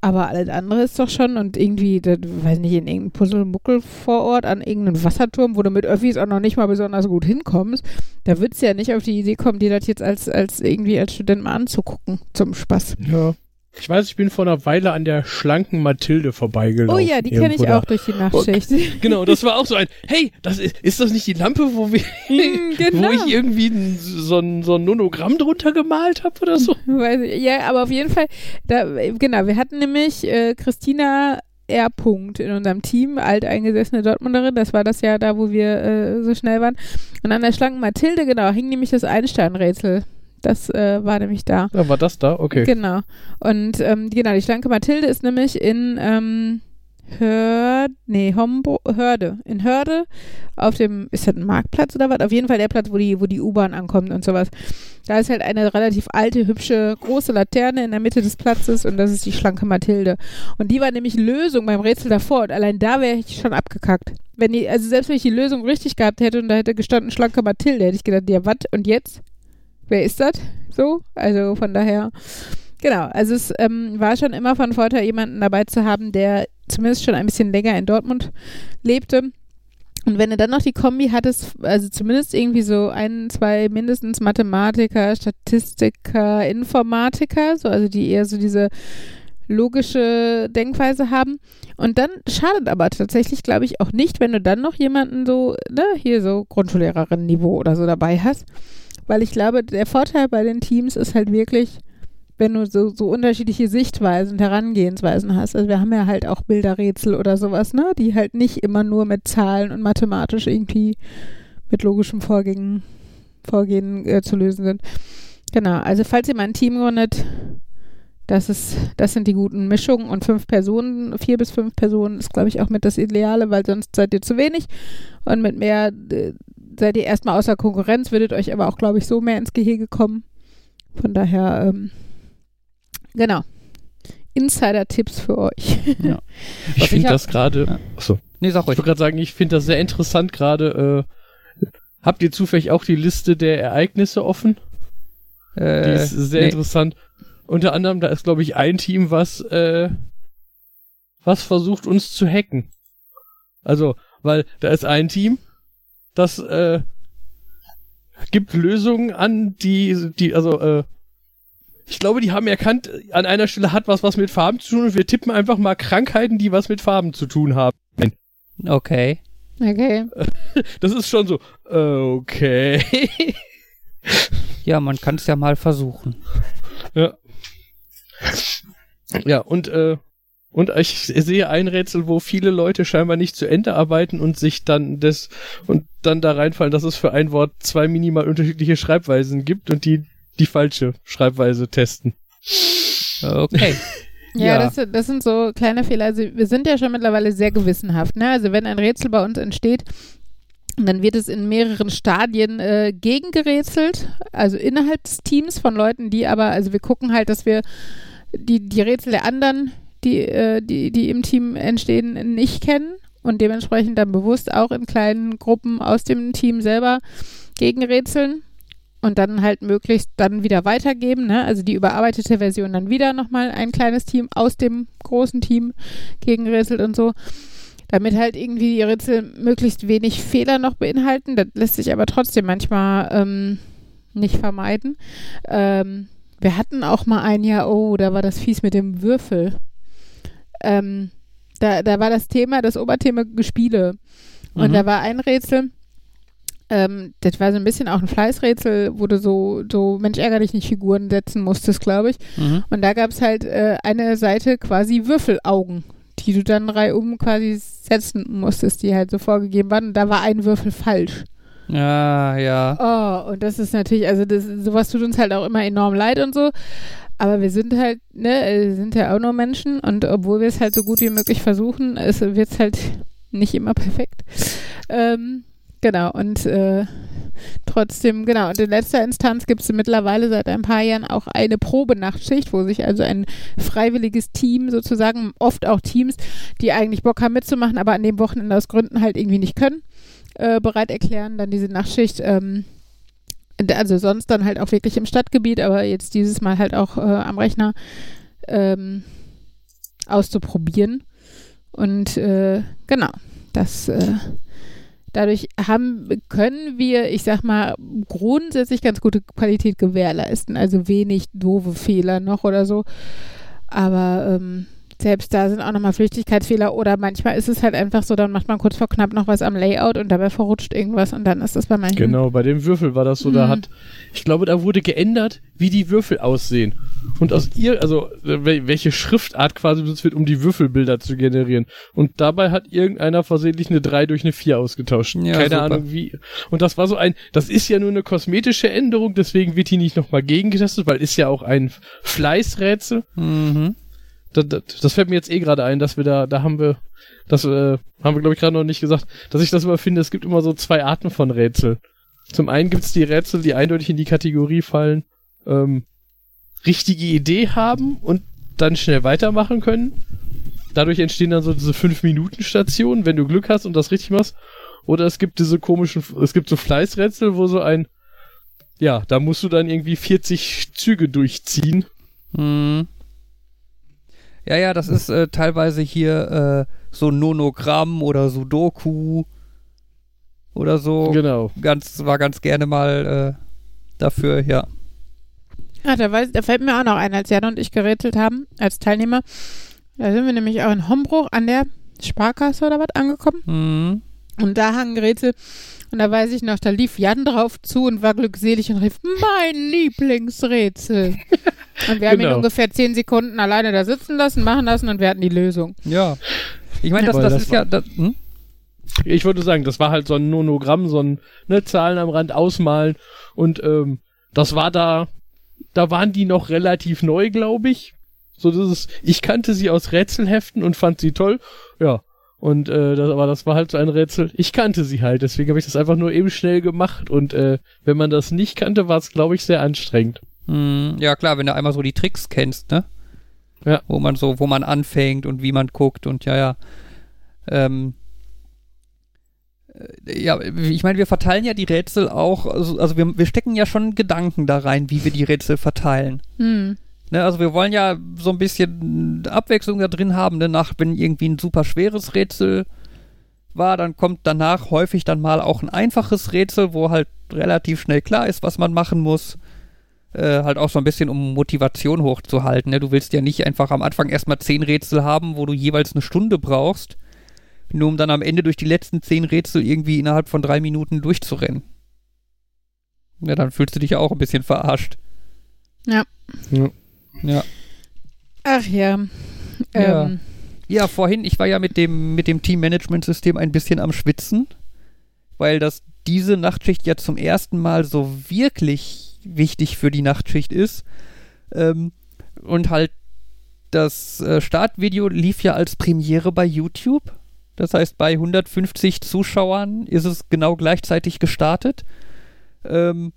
Aber alles andere ist doch schon und irgendwie, das, weiß nicht, in irgendeinem Puzzlemuckel-Vorort an irgendeinem Wasserturm, wo du mit Öffis auch noch nicht mal besonders gut hinkommst, da würdest du ja nicht auf die Idee kommen, dir das jetzt als, als irgendwie als Student mal anzugucken, zum Spaß. Ja. Ich weiß, ich bin vor einer Weile an der schlanken Mathilde vorbeigelaufen. Oh ja, die kenne ich auch durch die Nachtschicht. [LAUGHS] Genau, das war auch so ein, hey, das ist, ist das nicht die Lampe, wo wir, [LAUGHS] Mm, genau. wo ich irgendwie ein, so, ein, so ein Nonogramm drunter gemalt habe oder so? [LAUGHS] Ich, ja, aber auf jeden Fall, da, genau, wir hatten nämlich äh, Christina R. Punkt in unserem Team, alteingesessene Dortmunderin, das war das Jahr da, wo wir äh, so schnell waren. Und an der schlanken Mathilde, genau, hing nämlich das Einstein-Rätsel. Das äh, war nämlich da. Ja, war das da? Okay. Genau. Und ähm, genau, die schlanke Mathilde ist nämlich in ähm, Hörde, nee, Hombo, Hörde. In Hörde auf dem, ist das ein Marktplatz oder was? Auf jeden Fall der Platz, wo die, wo die U-Bahn ankommt und sowas. Da ist halt eine relativ alte, hübsche, große Laterne in der Mitte des Platzes und das ist die schlanke Mathilde. Und die war nämlich Lösung beim Rätsel davor und allein da wäre ich schon abgekackt. Wenn die, also selbst wenn ich die Lösung richtig gehabt hätte und da hätte gestanden schlanke Mathilde, hätte ich gedacht, ja, was? Und jetzt? Wer ist das? So? Also von daher. Genau, also es ähm, war schon immer von Vorteil, jemanden dabei zu haben, der zumindest schon ein bisschen länger in Dortmund lebte. Und wenn du dann noch die Kombi hattest, also zumindest irgendwie so ein, zwei mindestens Mathematiker, Statistiker, Informatiker, so also die eher so diese logische Denkweise haben. Und dann schadet aber tatsächlich, glaube ich, auch nicht, wenn du dann noch jemanden so, ne, hier so Grundschullehrerin-Niveau oder so dabei hast. Weil ich glaube, der Vorteil bei den Teams ist halt wirklich, wenn du so, so unterschiedliche Sichtweisen, Herangehensweisen hast. Also wir haben ja halt auch Bilderrätsel oder sowas, ne, die halt nicht immer nur mit Zahlen und mathematisch irgendwie mit logischem Vorgehen, Vorgehen äh, zu lösen sind. Genau, also falls ihr mal ein Team gründet, das ist, das sind die guten Mischungen und fünf Personen, vier bis fünf Personen ist, glaube ich, auch mit das Ideale, weil sonst seid ihr zu wenig und mit mehr äh, seid ihr erstmal außer Konkurrenz, würdet euch aber auch, glaube ich, so mehr ins Gehege kommen. Von daher, ähm, genau. Insider-Tipps für euch. Ja. [LAUGHS] Ich finde ich das gerade. Ja. Achso. Nee, sag Ich ruhig. wollte gerade sagen, ich finde das sehr interessant gerade. Äh, habt ihr zufällig auch die Liste der Ereignisse offen? Die Äh, ist sehr nee. interessant. Unter anderem, da ist, glaube ich, ein Team, was, äh, was versucht, uns zu hacken. Also, weil da ist ein Team, das äh, gibt Lösungen an, die, die, also, äh, ich glaube, die haben erkannt, an einer Stelle hat was was mit Farben zu tun und wir tippen einfach mal Krankheiten, die was mit Farben zu tun haben. Okay. Okay. [LAUGHS] Das ist schon so, äh, okay. [LAUGHS] Ja, man kann es ja mal versuchen. Ja. Ja, und, äh, und ich sehe ein Rätsel, wo viele Leute scheinbar nicht zu Ende arbeiten und sich dann das und dann da reinfallen, dass es für ein Wort zwei minimal unterschiedliche Schreibweisen gibt und die die falsche Schreibweise testen. Okay. [LAUGHS] Ja, Ja. Das, das sind so kleine Fehler. Also wir sind ja schon mittlerweile sehr gewissenhaft. Ne? Also wenn ein Rätsel bei uns entsteht, dann wird es in mehreren Stadien äh, gegengerätselt, also innerhalb des Teams von Leuten, die aber, also wir gucken halt, dass wir die, die Rätsel der anderen, die, äh, die, die im Team entstehen, nicht kennen und dementsprechend dann bewusst auch in kleinen Gruppen aus dem Team selber gegenrätseln und dann halt möglichst dann wieder weitergeben, ne? also die überarbeitete Version dann wieder nochmal ein kleines Team aus dem großen Team gegenrätselt und so, damit halt irgendwie die Rätsel möglichst wenig Fehler noch beinhalten. Das lässt sich aber trotzdem manchmal ähm, nicht vermeiden. Ähm, wir hatten auch mal ein Jahr, oh, da war das fies mit dem Würfel. Ähm, da, da war das Thema, das Oberthema Gespiele. Und Mhm. da war ein Rätsel, ähm, das war so ein bisschen auch ein Fleißrätsel, wo du so, so Mensch ärgerlich nicht Figuren setzen musstest, glaube ich. Mhm. Und da gab es halt äh, eine Seite quasi Würfelaugen, die du dann reihum quasi setzen musstest, die halt so vorgegeben waren. Und da war ein Würfel falsch. Ja, ja. Oh, und das ist natürlich, also das, sowas tut uns halt auch immer enorm leid und so. Aber wir sind halt, ne, äh, sind ja auch nur Menschen und obwohl wir es halt so gut wie möglich versuchen, wird es halt nicht immer perfekt. Ähm, genau, und äh, trotzdem, genau, und in letzter Instanz gibt es mittlerweile seit ein paar Jahren auch eine Probenachtschicht, wo sich also ein freiwilliges Team sozusagen, oft auch Teams, die eigentlich Bock haben mitzumachen, aber an dem Wochenende aus Gründen halt irgendwie nicht können, äh, bereit erklären, dann diese Nachtschicht, ähm, also sonst dann halt auch wirklich im Stadtgebiet, aber jetzt dieses Mal halt auch äh, am Rechner ähm, auszuprobieren. Und äh, genau, das äh, dadurch haben können wir, ich sag mal, grundsätzlich ganz gute Qualität gewährleisten. Also wenig doofe Fehler noch oder so. Aber ähm, selbst da sind auch nochmal Flüchtigkeitsfehler oder manchmal ist es halt einfach so, dann macht man kurz vor knapp noch was am Layout und dabei verrutscht irgendwas und dann ist das bei manchen. Genau, bei dem Würfel war das so, da Mhm. hat, ich glaube, da wurde geändert, wie die Würfel aussehen. Und aus ihr, also wel- welche Schriftart quasi benutzt wird, um die Würfelbilder zu generieren. Und dabei hat irgendeiner versehentlich eine 3 durch eine 4 ausgetauscht. Ja, Keine super. Ahnung wie. Und das war so ein, das ist ja nur eine kosmetische Änderung, deswegen wird die nicht nochmal gegengetestet, weil ist ja auch ein Fleißrätsel. Mhm. Das, das, das fällt mir jetzt eh gerade ein, dass wir da, da haben wir, das äh, haben wir glaube ich gerade noch nicht gesagt, dass ich das immer finde, es gibt immer so zwei Arten von Rätsel. Zum einen gibt's die Rätsel, die eindeutig in die Kategorie fallen, ähm, richtige Idee haben und dann schnell weitermachen können. Dadurch entstehen dann so diese 5-Minuten-Stationen, wenn du Glück hast und das richtig machst. Oder es gibt diese komischen, es gibt so Fleißrätsel, wo so ein, ja, da musst du dann irgendwie 40 Züge durchziehen. Mhm. Ja, ja, das ist äh, teilweise hier äh, so Nonogramm oder Sudoku oder so. Genau. Ganz, war ganz gerne mal äh, dafür, ja. Ah, da, weiß, da fällt mir auch noch ein, als Jan und ich gerätselt haben, als Teilnehmer. Da sind wir nämlich auch in Hombruch an der Sparkasse oder was angekommen. Mhm. Und da hangen Rätsel. Und da weiß ich noch, da lief Jan drauf zu und war glückselig und rief, mein Lieblingsrätsel. [LAUGHS] und wir haben ihn Genau. ungefähr zehn Sekunden alleine da sitzen lassen, machen lassen und wir hatten die Lösung. Ja. Ich meine, das, das, das ist ja. Das, hm? Ich wollte sagen, das war halt so ein Nonogramm, so ein ne, Zahlen am Rand ausmalen und ähm, das war da, da waren die noch relativ neu, glaube ich. So das ist, ich kannte sie aus Rätselheften und fand sie toll, ja. Und äh, das, aber das war halt so ein Rätsel. Ich kannte sie halt, deswegen habe ich das einfach nur eben schnell gemacht und äh, wenn man das nicht kannte, war es, glaube ich, sehr anstrengend. Hm, ja, klar, wenn du einmal so die Tricks kennst, ne? Ja. Wo man so, wo man anfängt und wie man guckt und ja, ja. Ähm, äh, ja, ich meine, wir verteilen ja die Rätsel auch, also, also wir, wir stecken ja schon Gedanken da rein, wie wir die Rätsel verteilen. Hm. Ne, also wir wollen ja so ein bisschen Abwechslung da drin haben, ne? Nach, wenn irgendwie ein super schweres Rätsel war, dann kommt danach häufig dann mal auch ein einfaches Rätsel, wo halt relativ schnell klar ist, was man machen muss. Äh, halt auch so ein bisschen, um Motivation hochzuhalten. Ne? Du willst ja nicht einfach am Anfang erstmal zehn Rätsel haben, wo du jeweils eine Stunde brauchst, nur um dann am Ende durch die letzten zehn Rätsel irgendwie innerhalb von drei Minuten durchzurennen. Ja, dann fühlst du dich ja auch ein bisschen verarscht. Ja. Ja. Ja. Ach ja. Ja. Ähm, Ja, vorhin, ich war ja mit dem, mit dem Team-Management-System ein bisschen am Schwitzen, weil das diese Nachtschicht ja zum ersten Mal so wirklich wichtig für die Nachtschicht ist. Ähm, und halt das äh, Startvideo lief ja als Premiere bei YouTube. Das heißt, bei 150 Zuschauern ist es genau gleichzeitig gestartet. Ähm,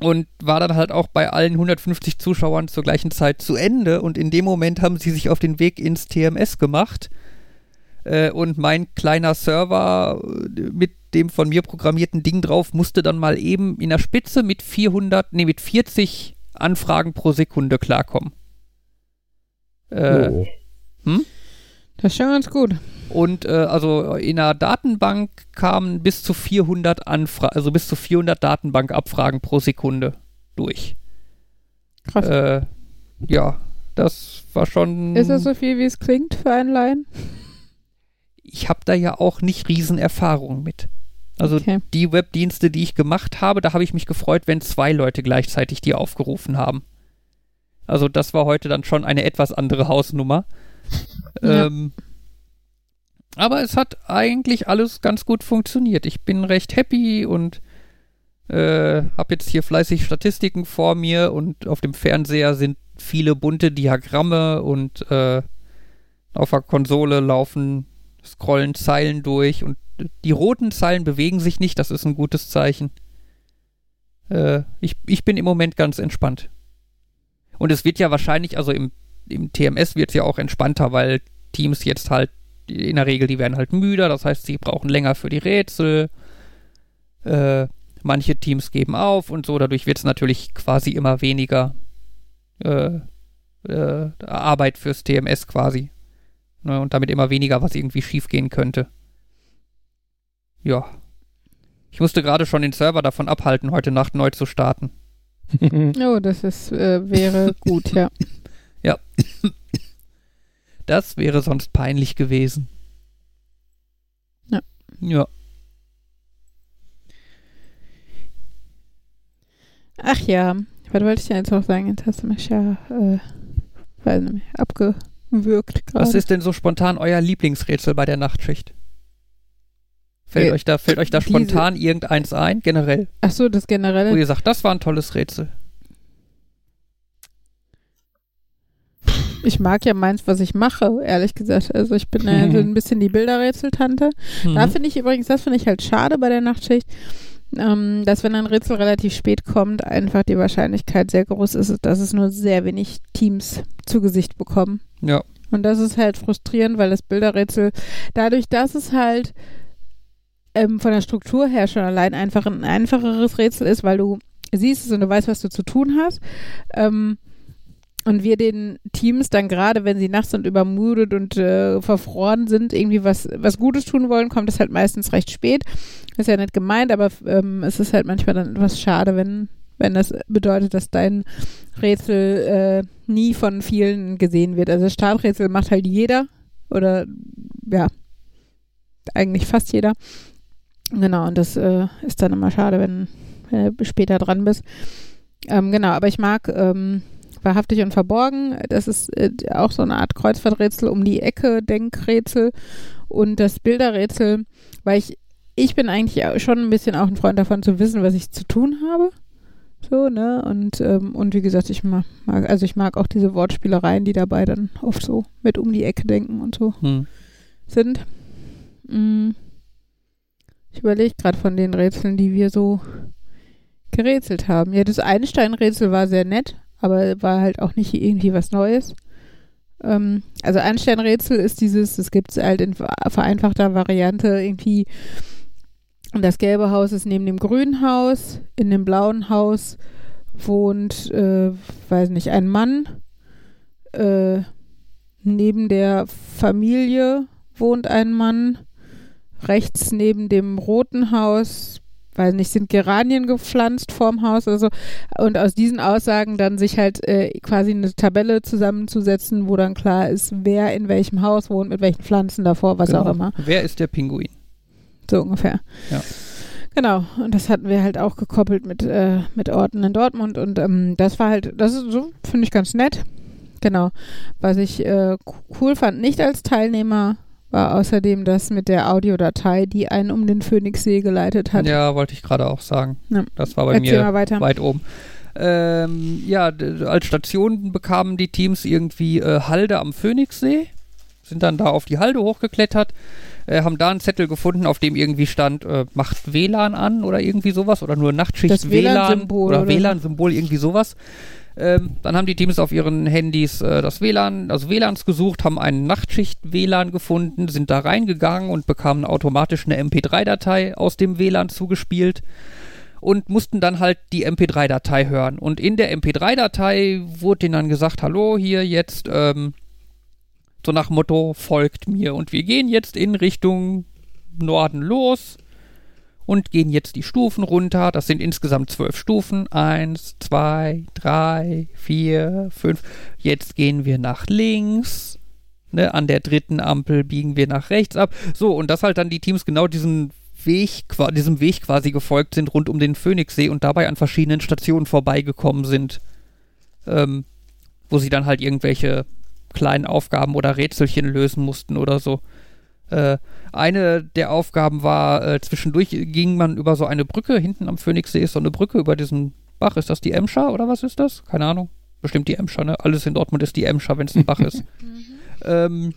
und war dann halt auch bei allen 150 Zuschauern zur gleichen Zeit zu Ende. Und in dem Moment haben sie sich auf den Weg ins TMS gemacht. Äh, und mein kleiner Server äh, mit dem von mir programmierten Ding drauf musste dann mal eben in der Spitze mit 400, nee, mit 40 Anfragen pro Sekunde klarkommen. Äh, Oh. das ist schon ganz gut. Und äh, also in der Datenbank kamen bis zu 400 Anfragen, also bis zu 400 Datenbankabfragen pro Sekunde durch. Krass. Äh, ja, das war schon. Ist das so viel, wie es klingt für einen Laien? Ich habe da ja auch nicht riesen Erfahrung mit. Also Okay. die Webdienste, die ich gemacht habe, da habe ich mich gefreut, wenn zwei Leute gleichzeitig die aufgerufen haben. Also das war heute dann schon eine etwas andere Hausnummer. [LAUGHS] Ja. Ähm, aber es hat eigentlich alles ganz gut funktioniert. Ich bin recht happy und äh, habe jetzt hier fleißig Statistiken vor mir und auf dem Fernseher sind viele bunte Diagramme und äh, auf der Konsole laufen, scrollen Zeilen durch und die roten Zeilen bewegen sich nicht, das ist ein gutes Zeichen. Äh, ich, ich bin im Moment ganz entspannt. Und es wird ja wahrscheinlich, also im, im TMS wird es ja auch entspannter, weil Teams jetzt halt, in der Regel, die werden halt müder, das heißt, sie brauchen länger für die Rätsel. Äh, manche Teams geben auf und so, dadurch wird es natürlich quasi immer weniger äh, äh, Arbeit fürs TMS quasi. Ne, und damit immer weniger, was irgendwie schiefgehen könnte. Ja. Ich musste gerade schon den Server davon abhalten, heute Nacht neu zu starten. [LAUGHS] Oh, das ist, äh, wäre [LAUGHS] gut, ja. Das wäre sonst peinlich gewesen. Ja. Ja. Ach ja, was wollte ich denn jetzt noch sagen? Jetzt hast du mich ja, äh, weiß nicht abgewürgt gerade. Was ist denn so spontan euer Lieblingsrätsel bei der Nachtschicht? Fällt Äh, euch da, fällt euch da spontan irgendeins ein, generell? Ach so, das Wo generelle. ihr sagt, das war ein tolles Rätsel. Ich mag ja meins, was ich mache, ehrlich gesagt. Also ich bin ja so [LAUGHS] ein bisschen die Bilderrätseltante. Da Mhm. finde ich übrigens, das finde ich halt schade bei der Nachtschicht, ähm, dass wenn ein Rätsel relativ spät kommt, einfach die Wahrscheinlichkeit sehr groß ist, dass es nur sehr wenig Teams zu Gesicht bekommen. Ja. Und das ist halt frustrierend, weil das Bilderrätsel, dadurch, dass es halt ähm, von der Struktur her schon allein einfach ein einfacheres Rätsel ist, weil du siehst es und du weißt, was du zu tun hast. Ähm, und wir den Teams dann gerade, wenn sie nachts und übermüdet und äh, verfroren sind, irgendwie was, was Gutes tun wollen, kommt es halt meistens recht spät. Ist ja nicht gemeint, aber ähm, es ist halt manchmal dann etwas schade, wenn, wenn das bedeutet, dass dein Rätsel äh, nie von vielen gesehen wird. Also das Starträtsel macht halt jeder oder ja, eigentlich fast jeder. Genau, und das äh, ist dann immer schade, wenn, wenn du später dran bist. Ähm, genau, aber ich mag ähm, wahrhaftig und verborgen. Das ist äh, auch so eine Art Kreuzfahrträtsel um die Ecke, Denkrätsel und das Bilderrätsel, weil ich ich bin eigentlich schon ein bisschen auch ein Freund davon zu wissen, was ich zu tun habe. So, ne? Und, ähm, und wie gesagt, ich mag, mag, also ich mag auch diese Wortspielereien, die dabei dann oft so mit um die Ecke denken und so Hm. sind. Mm. Ich überlege gerade von den Rätseln, die wir so gerätselt haben. Ja, das Einstein-Rätsel war sehr nett, aber war halt auch nicht irgendwie was Neues. Ähm, also Einstein-Rätsel ist dieses, das gibt es halt in ver- vereinfachter Variante irgendwie. Das gelbe Haus ist neben dem grünen Haus. In dem blauen Haus wohnt, äh, weiß nicht, ein Mann. Äh, neben der Familie wohnt ein Mann. Rechts neben dem roten Haus, weiß nicht, sind Geranien gepflanzt vorm Haus oder so. Und aus diesen Aussagen dann sich halt äh, quasi eine Tabelle zusammenzusetzen, wo dann klar ist, wer in welchem Haus wohnt, mit welchen Pflanzen davor, was Genau. auch immer. Wer ist der Pinguin? So ungefähr. Ja. Genau, und das hatten wir halt auch gekoppelt mit, äh, mit Orten in Dortmund und ähm, das war halt, das ist so, finde ich ganz nett. Genau. Was ich äh, cool fand, nicht als Teilnehmer, war außerdem das mit der Audiodatei, die einen um den Phoenixsee geleitet hat. Ja, wollte ich gerade auch sagen. Ja. Das war bei Erzähl mir weit oben. Ähm, ja, als Station bekamen die Teams irgendwie äh, Halde am Phoenixsee, sind dann da auf die Halde hochgeklettert, äh, haben da einen Zettel gefunden, auf dem irgendwie stand, äh, macht WLAN an oder irgendwie sowas oder nur Nachtschicht Das WLAN-Symbol oder oder so. WLAN-Symbol, irgendwie sowas. Ähm, dann haben die Teams auf ihren Handys äh, das WLAN, also WLANs gesucht, haben einen Nachtschicht-WLAN gefunden, sind da reingegangen und bekamen automatisch eine MP3-Datei aus dem WLAN zugespielt und mussten dann halt die MP3-Datei hören. Und in der MP3-Datei wurde denen dann gesagt, hallo, hier jetzt, ähm, so nach Motto, folgt mir. Und wir gehen jetzt in Richtung Norden los und gehen jetzt die Stufen runter. Das sind insgesamt zwölf Stufen. Eins, zwei, drei, vier, fünf. Jetzt gehen wir nach links. Ne, an der dritten Ampel biegen wir nach rechts ab. So, und dass halt dann die Teams genau diesen Weg, diesem Weg quasi gefolgt sind rund um den Phoenixsee und dabei an verschiedenen Stationen vorbeigekommen sind, ähm, wo sie dann halt irgendwelche kleinen Aufgaben oder Rätselchen lösen mussten oder so. Äh, eine der Aufgaben war, äh, zwischendurch ging man über so eine Brücke, hinten am Phoenixsee ist so eine Brücke über diesen Bach. Ist das die Emscher oder was ist das? Keine Ahnung. Bestimmt die Emscher, ne? Alles in Dortmund ist die Emscher, wenn es ein Bach ist. [LAUGHS] ähm,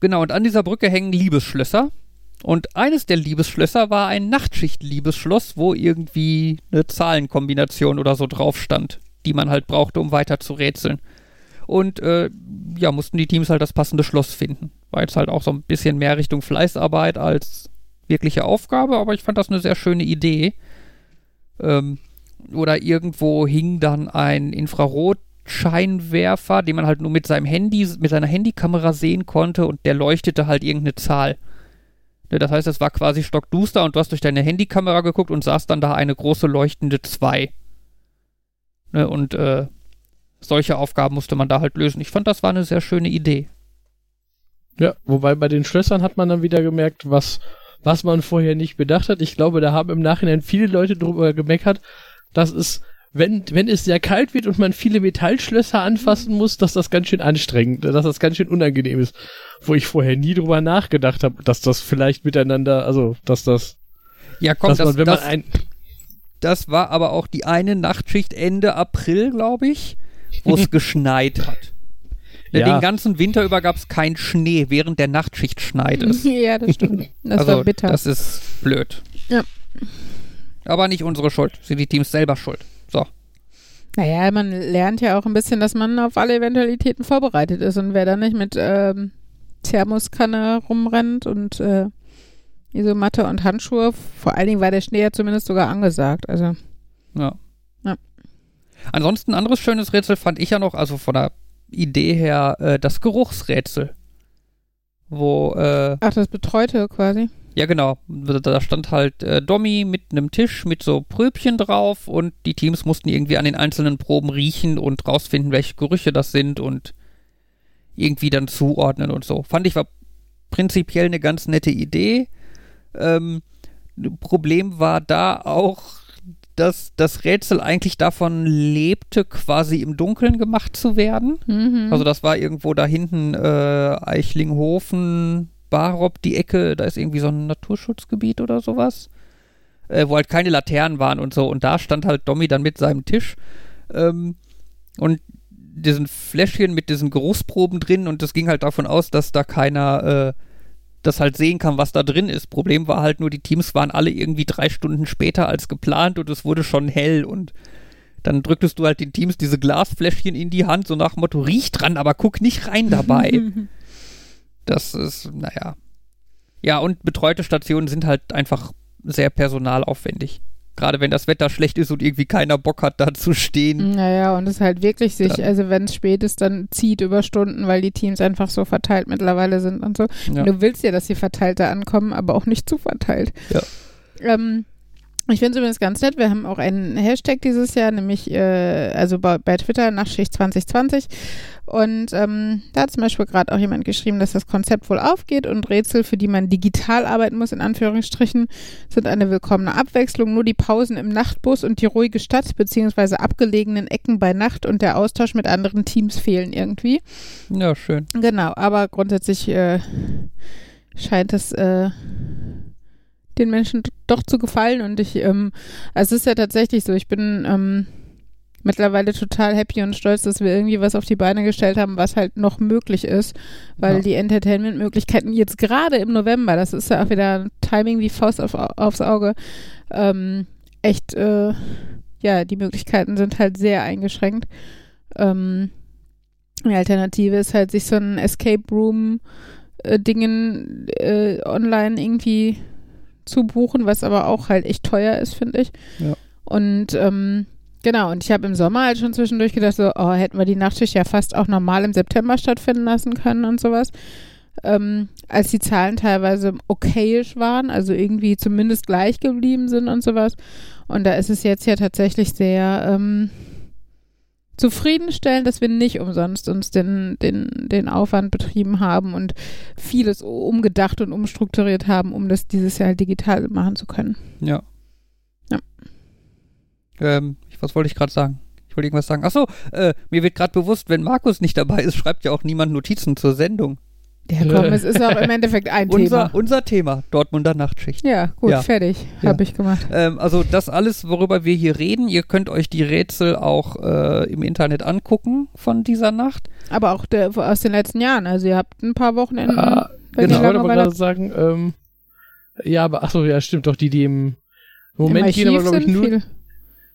genau, und an dieser Brücke hängen Liebesschlösser. Und eines der Liebesschlösser war ein Nachtschicht-Liebesschloss, wo irgendwie eine Zahlenkombination oder so drauf stand, die man halt brauchte, um weiter zu rätseln. Und äh, ja, mussten die Teams halt das passende Schloss finden. War jetzt halt auch so ein bisschen mehr Richtung Fleißarbeit als wirkliche Aufgabe, aber ich fand das eine sehr schöne Idee. Ähm, oder irgendwo hing dann ein Infrarotscheinwerfer, den man halt nur mit seinem Handy, mit seiner Handykamera sehen konnte und der leuchtete halt irgendeine Zahl. Ne, Das heißt, es war quasi stockduster und du hast durch deine Handykamera geguckt und sahst dann da eine große leuchtende 2. Ne, Und äh, solche Aufgaben musste man da halt lösen. Ich fand, das war eine sehr schöne Idee. Ja, wobei bei den Schlössern hat man dann wieder gemerkt, was, was man vorher nicht bedacht hat. Ich glaube, da haben im Nachhinein viele Leute drüber gemeckert, dass es, wenn, wenn es sehr kalt wird und man viele Metallschlösser anfassen muss, dass das ganz schön anstrengend, dass das ganz schön unangenehm ist. Wo ich vorher nie drüber nachgedacht habe, dass das vielleicht miteinander, also, dass das, Ja, komm, dass das, man, wenn das, man ein, das war aber auch die eine Nachtschicht Ende April, glaube ich, wo es [LAUGHS] geschneit hat. Ja. Den ganzen Winter über gab es keinen Schnee, während der Nachtschicht schneit es. [LAUGHS] ja, das stimmt. Das also, war bitter. das ist blöd. Ja. Aber nicht unsere Schuld. Sind die Teams selber schuld. So. Naja, man lernt ja auch ein bisschen, dass man auf alle Eventualitäten vorbereitet ist und wer da nicht mit ähm, Thermoskanne rumrennt und äh, Isomatte und Handschuhe, vor allen Dingen war der Schnee ja zumindest sogar angesagt. Also, Ja. Ja. Ansonsten ein anderes schönes Rätsel fand ich ja noch, also von der Idee her, äh, das Geruchsrätsel. Wo, äh, ach, das Betreute quasi. ja genau, da stand halt äh, Dommy mit einem Tisch mit so Pröbchen drauf und die Teams mussten irgendwie an den einzelnen Proben riechen und rausfinden, welche Gerüche das sind und irgendwie dann zuordnen und so. Fand ich war prinzipiell eine ganz nette Idee. Ähm, Problem war da auch, dass das Rätsel eigentlich davon lebte, quasi im Dunkeln gemacht zu werden. Mhm. Also das war irgendwo da hinten äh, Eichlinghofen, Barop, die Ecke, da ist irgendwie so ein Naturschutzgebiet oder sowas, äh, wo halt keine Laternen waren und so. Und da stand halt Dommy dann mit seinem Tisch ähm, und diesen Fläschchen mit diesen Geruchsproben drin und das ging halt davon aus, dass da keiner äh, das halt sehen kann, was da drin ist. Problem war halt nur, die Teams waren alle irgendwie drei Stunden später als geplant und es wurde schon hell und dann drücktest du halt den Teams diese Glasfläschchen in die Hand, so nach dem Motto, riech dran, aber guck nicht rein dabei. [LAUGHS] das ist, naja. Ja, und betreute Stationen sind halt einfach sehr personalaufwendig. Gerade wenn das Wetter schlecht ist und irgendwie keiner Bock hat, da zu stehen. Naja, und es halt wirklich sich, Dann- also wenn es spät ist, dann zieht über Stunden, weil die Teams einfach so verteilt mittlerweile sind und so. Ja. Du willst ja, dass sie verteilt da ankommen, aber auch nicht zu verteilt. Ja. Ähm, Ich finde es übrigens ganz nett. Wir haben auch einen Hashtag dieses Jahr, nämlich äh, also bei, bei Twitter Nachtschicht 2020. Und ähm, da hat zum Beispiel gerade auch jemand geschrieben, dass das Konzept wohl aufgeht und Rätsel, für die man digital arbeiten muss, in Anführungsstrichen, sind eine willkommene Abwechslung. Nur die Pausen im Nachtbus und die ruhige Stadt beziehungsweise abgelegenen Ecken bei Nacht und der Austausch mit anderen Teams fehlen irgendwie. Ja, schön. Genau, aber grundsätzlich äh, scheint es äh, den Menschen doch zu gefallen und ich, ähm, also es ist ja tatsächlich so, ich bin ähm, mittlerweile total happy und stolz, dass wir irgendwie was auf die Beine gestellt haben, was halt noch möglich ist, weil Ja. die Entertainment-Möglichkeiten jetzt gerade im November, das ist ja auch wieder ein Timing wie Faust auf, aufs Auge, ähm, echt, äh, ja, die Möglichkeiten sind halt sehr eingeschränkt. Ähm, die Alternative ist halt, sich so ein Escape Room äh, Dingen äh, online irgendwie zu buchen, was aber auch halt echt teuer ist, finde ich. Ja. Und ähm, genau, und ich habe im Sommer halt schon zwischendurch gedacht, so, oh, hätten wir die Nachtschicht ja fast auch normal im September stattfinden lassen können und sowas. Ähm, als die Zahlen teilweise okayisch waren, also irgendwie zumindest gleich geblieben sind und sowas. Und da ist es jetzt ja tatsächlich sehr ähm, zufriedenstellend, dass wir nicht umsonst uns den, den, den Aufwand betrieben haben und vieles umgedacht und umstrukturiert haben, um das dieses Jahr digital machen zu können. Ja. Ja. Ähm, was wollte ich gerade sagen? Ich wollte irgendwas sagen. Achso, äh, mir wird gerade bewusst, wenn Markus nicht dabei ist, schreibt ja auch niemand Notizen zur Sendung. Ja, komm, es ist auch im Endeffekt ein [LAUGHS] Unser, Thema. unser Thema, Dortmunder Nachtschicht. Ja, gut, Ja. fertig. Ja. Habe ich gemacht. Ähm, also das alles, worüber wir hier reden, ihr könnt euch die Rätsel auch äh, im Internet angucken von dieser Nacht. Aber auch der, aus den letzten Jahren. Also ihr habt ein paar Wochenenden. Ah, genau, ich wollte aber gerade sagen, ähm, ja, aber achso, ja, stimmt doch, die, die im Moment im gehen aber, glaube ich, nur,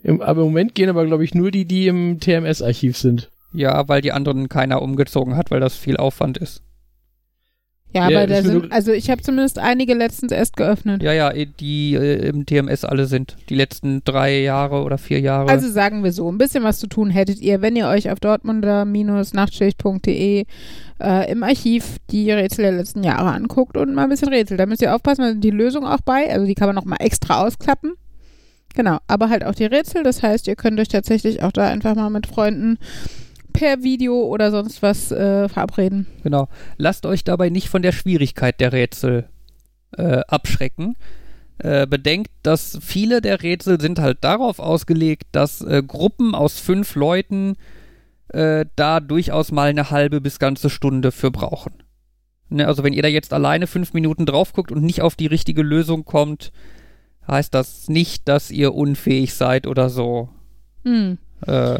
im, aber im Moment gehen aber, glaube ich, nur die, die im TMS-Archiv sind. Ja, weil die anderen keiner umgezogen hat, weil das viel Aufwand ist. Ja, Ja, aber da sind, also ich habe zumindest einige letztens erst geöffnet. Ja, ja, eh, die äh, im TMS alle sind. Die letzten drei Jahre oder vier Jahre. Also sagen wir so, ein bisschen was zu tun hättet ihr, wenn ihr euch auf dortmunder-nachtschicht.de äh, im Archiv die Rätsel der letzten Jahre anguckt und mal ein bisschen rätselt. Da müsst ihr aufpassen, da sind die Lösung auch bei, also die kann man nochmal extra ausklappen. Genau, aber halt auch die Rätsel, das heißt, ihr könnt euch tatsächlich auch da einfach mal mit Freunden per Video oder sonst was äh, verabreden. Genau. Lasst euch dabei nicht von der Schwierigkeit der Rätsel äh, abschrecken. Äh, bedenkt, dass viele der Rätsel sind halt darauf ausgelegt, dass äh, Gruppen aus fünf Leuten äh, da durchaus mal eine halbe bis ganze Stunde für brauchen. Ne, also wenn ihr da jetzt alleine fünf Minuten drauf guckt und nicht auf die richtige Lösung kommt, heißt das nicht, dass ihr unfähig seid oder so. Hm. Äh,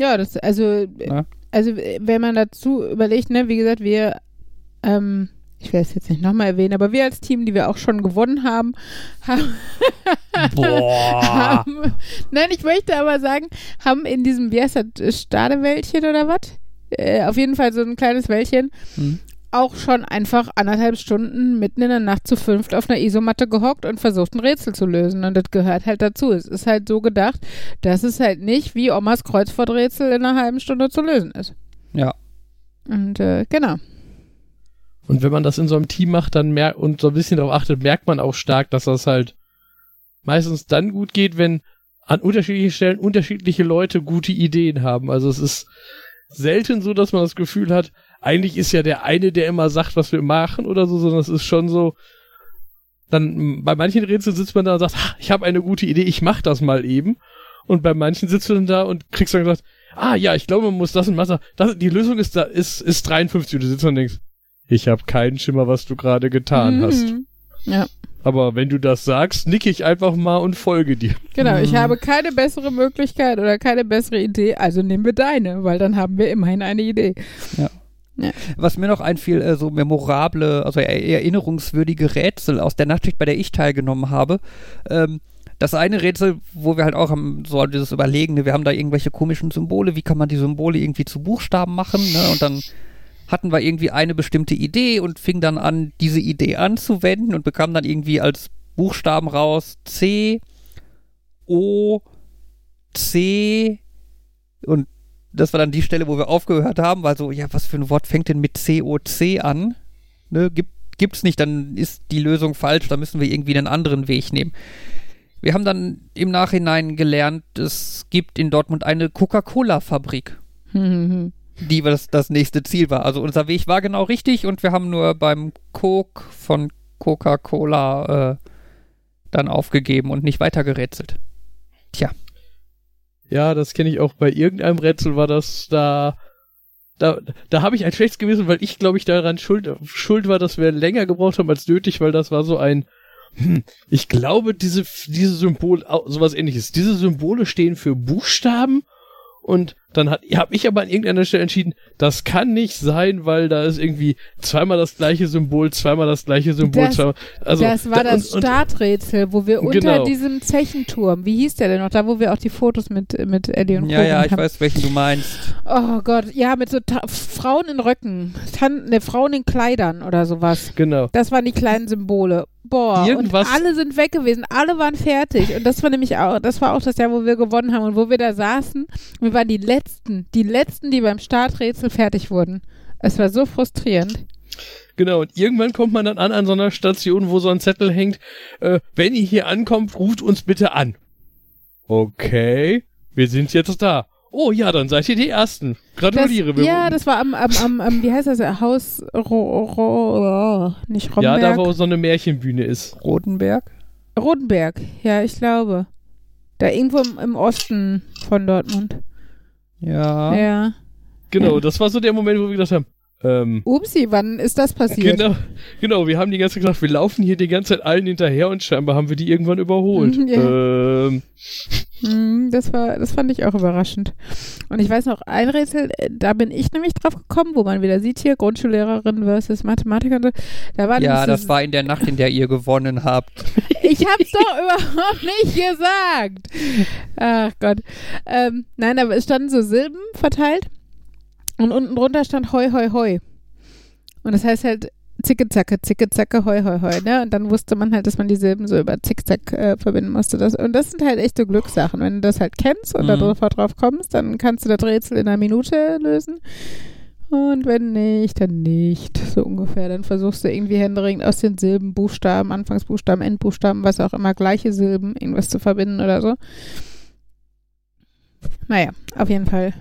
Ja, das, also, Ja. also wenn man dazu überlegt, ne, wie gesagt, wir, ähm, ich werde es jetzt nicht nochmal erwähnen, aber wir als Team, die wir auch schon gewonnen haben, haben, [LAUGHS] haben nein, ich möchte aber sagen, haben in diesem, wie heißt das, Stadewäldchen oder was? Äh, auf jeden Fall so ein kleines Wäldchen, Hm. Auch schon einfach anderthalb Stunden mitten in der Nacht zu fünft auf einer Isomatte gehockt und versucht, ein Rätsel zu lösen. Und das gehört halt dazu. Es ist halt so gedacht, dass es halt nicht wie Omas Kreuzworträtsel in einer halben Stunde zu lösen ist. Ja. Und äh, genau. Und wenn man das in so einem Team macht, dann merkt und so ein bisschen darauf achtet, merkt man auch stark, dass das halt meistens dann gut geht, wenn an unterschiedlichen Stellen unterschiedliche Leute gute Ideen haben. Also es ist selten so, dass man das Gefühl hat, eigentlich ist ja der eine, der immer sagt, was wir machen oder so, sondern es ist schon so, dann bei manchen Rätseln sitzt man da und sagt, "Ah, ich habe eine gute Idee, ich mach das mal eben. Und bei manchen sitzt du dann da und kriegst dann gesagt, ah ja, ich glaube, man muss das und was. Das, die Lösung ist da, ist, ist 53 und du sitzt und denkst, ich habe keinen Schimmer, was du gerade getan hast. Mhm. Ja, Aber wenn du das sagst, nicke ich einfach mal und folge dir. genau. Ich Mhm. habe keine bessere Möglichkeit oder keine bessere Idee, also nehmen wir deine, weil dann haben wir immerhin eine Idee. Was mir noch einfiel, äh, so memorable, also er erinnerungswürdige Rätsel aus der Nachtschicht, bei der ich teilgenommen habe. Ähm, das eine Rätsel, wo wir halt auch haben, so dieses Überlegene, wir haben da irgendwelche komischen Symbole, wie kann man die Symbole irgendwie zu Buchstaben machen, ne? Und dann hatten wir irgendwie eine bestimmte Idee und fing dann an, diese Idee anzuwenden und bekam dann irgendwie als Buchstaben raus C, O, C und das war dann die Stelle, wo wir aufgehört haben, weil so, ja, was für ein Wort fängt denn mit COC an? Ne, gibt, gibt's nicht, dann ist die Lösung falsch, da müssen wir irgendwie einen anderen Weg nehmen. wir haben dann im Nachhinein gelernt, es gibt in Dortmund eine Coca-Cola-Fabrik, [LAUGHS] die das, das nächste Ziel war. Also unser Weg war genau richtig und wir haben nur beim Coke von Coca-Cola äh, dann aufgegeben und nicht weiter gerätselt. Tja, Ja, das kenne ich auch. Bei irgendeinem Rätsel war das da. Da, da habe ich ein schlechtes Gewissen, weil ich glaube ich daran schuld, schuld war, dass wir länger gebraucht haben als nötig, weil das war so ein. Hm, ich glaube, diese, diese Symbole, sowas ähnliches. Diese Symbole stehen für Buchstaben und dann hat, habe ich aber an irgendeiner Stelle entschieden, das kann nicht sein, weil da ist irgendwie zweimal das gleiche Symbol, zweimal das gleiche Symbol, Das- zweimal, also das war da- das und, Starträtsel, wo wir unter Genau. diesem Zechenturm, wie hieß der denn noch, da wo wir auch die Fotos mit, mit Eddie und ja, Co. ja, gemacht ich haben. weiß, welchen du meinst. Oh Gott, ja, mit so Ta Frauen in Röcken, Tan ne, Frauen in Kleidern oder sowas. Genau. Das waren die kleinen Symbole. Boah, Irgendwas- und alle sind weg gewesen, alle waren fertig. Und das war nämlich auch, das war auch das Jahr, wo wir gewonnen haben und wo wir da saßen. Wir waren die Letzten, die Letzten, die beim Starträtsel fertig wurden. Es war so frustrierend. Genau, und irgendwann kommt man dann an an so einer Station, wo so ein Zettel hängt, äh, wenn ihr hier ankommt, ruft uns bitte an. Okay, wir sind jetzt da. Oh ja, dann seid ihr die Ersten. Das, Gratuliere. wir ja, das war am, am, am, am wie heißt das, Haus Ro, Ro, oh, nicht ja, Romberg. da wo so eine Märchenbühne ist. Rodenberg? Rodenberg, ja, ich glaube. Da irgendwo im, im Osten von Dortmund. Ja. Ja. Genau, Ja. das war so der Moment, wo wir gedacht haben, ähm, Upsi, wann ist das passiert? genau, genau, wir haben die ganze Zeit gesagt, wir laufen hier die ganze Zeit allen hinterher und scheinbar haben wir die irgendwann überholt. [LAUGHS] Ja. Ähm, Hm, das war, das fand ich auch überraschend. Und ich weiß noch, ein Rätsel, äh, da bin ich nämlich drauf gekommen, wo man wieder sieht hier, Grundschullehrerin versus Mathematiker. Da war Ja, das war in der Nacht, in der ihr gewonnen habt. [LAUGHS] Ich hab's doch [LAUGHS] überhaupt nicht gesagt. Ach Gott. Ähm, nein, aber es standen so Silben verteilt und unten drunter stand Hoi, Hoi, Hoi. Und das heißt halt Zicke, Zacke, Zicke, Zacke, Hoi, Hoi, Hoi. Ne? Und dann wusste man halt, dass man die Silben so über Zick, Zack äh, verbinden musste. Das, und das sind halt echt so Glückssachen. Wenn du das halt kennst und Mhm. da drauf kommst, dann kannst du das Rätsel in einer Minute lösen. Und wenn nicht, dann nicht. So ungefähr. Dann versuchst du irgendwie händeringend aus den Silben, Buchstaben, Anfangsbuchstaben, Endbuchstaben, was auch immer, gleiche Silben, irgendwas zu verbinden oder so. Naja, auf jeden Fall.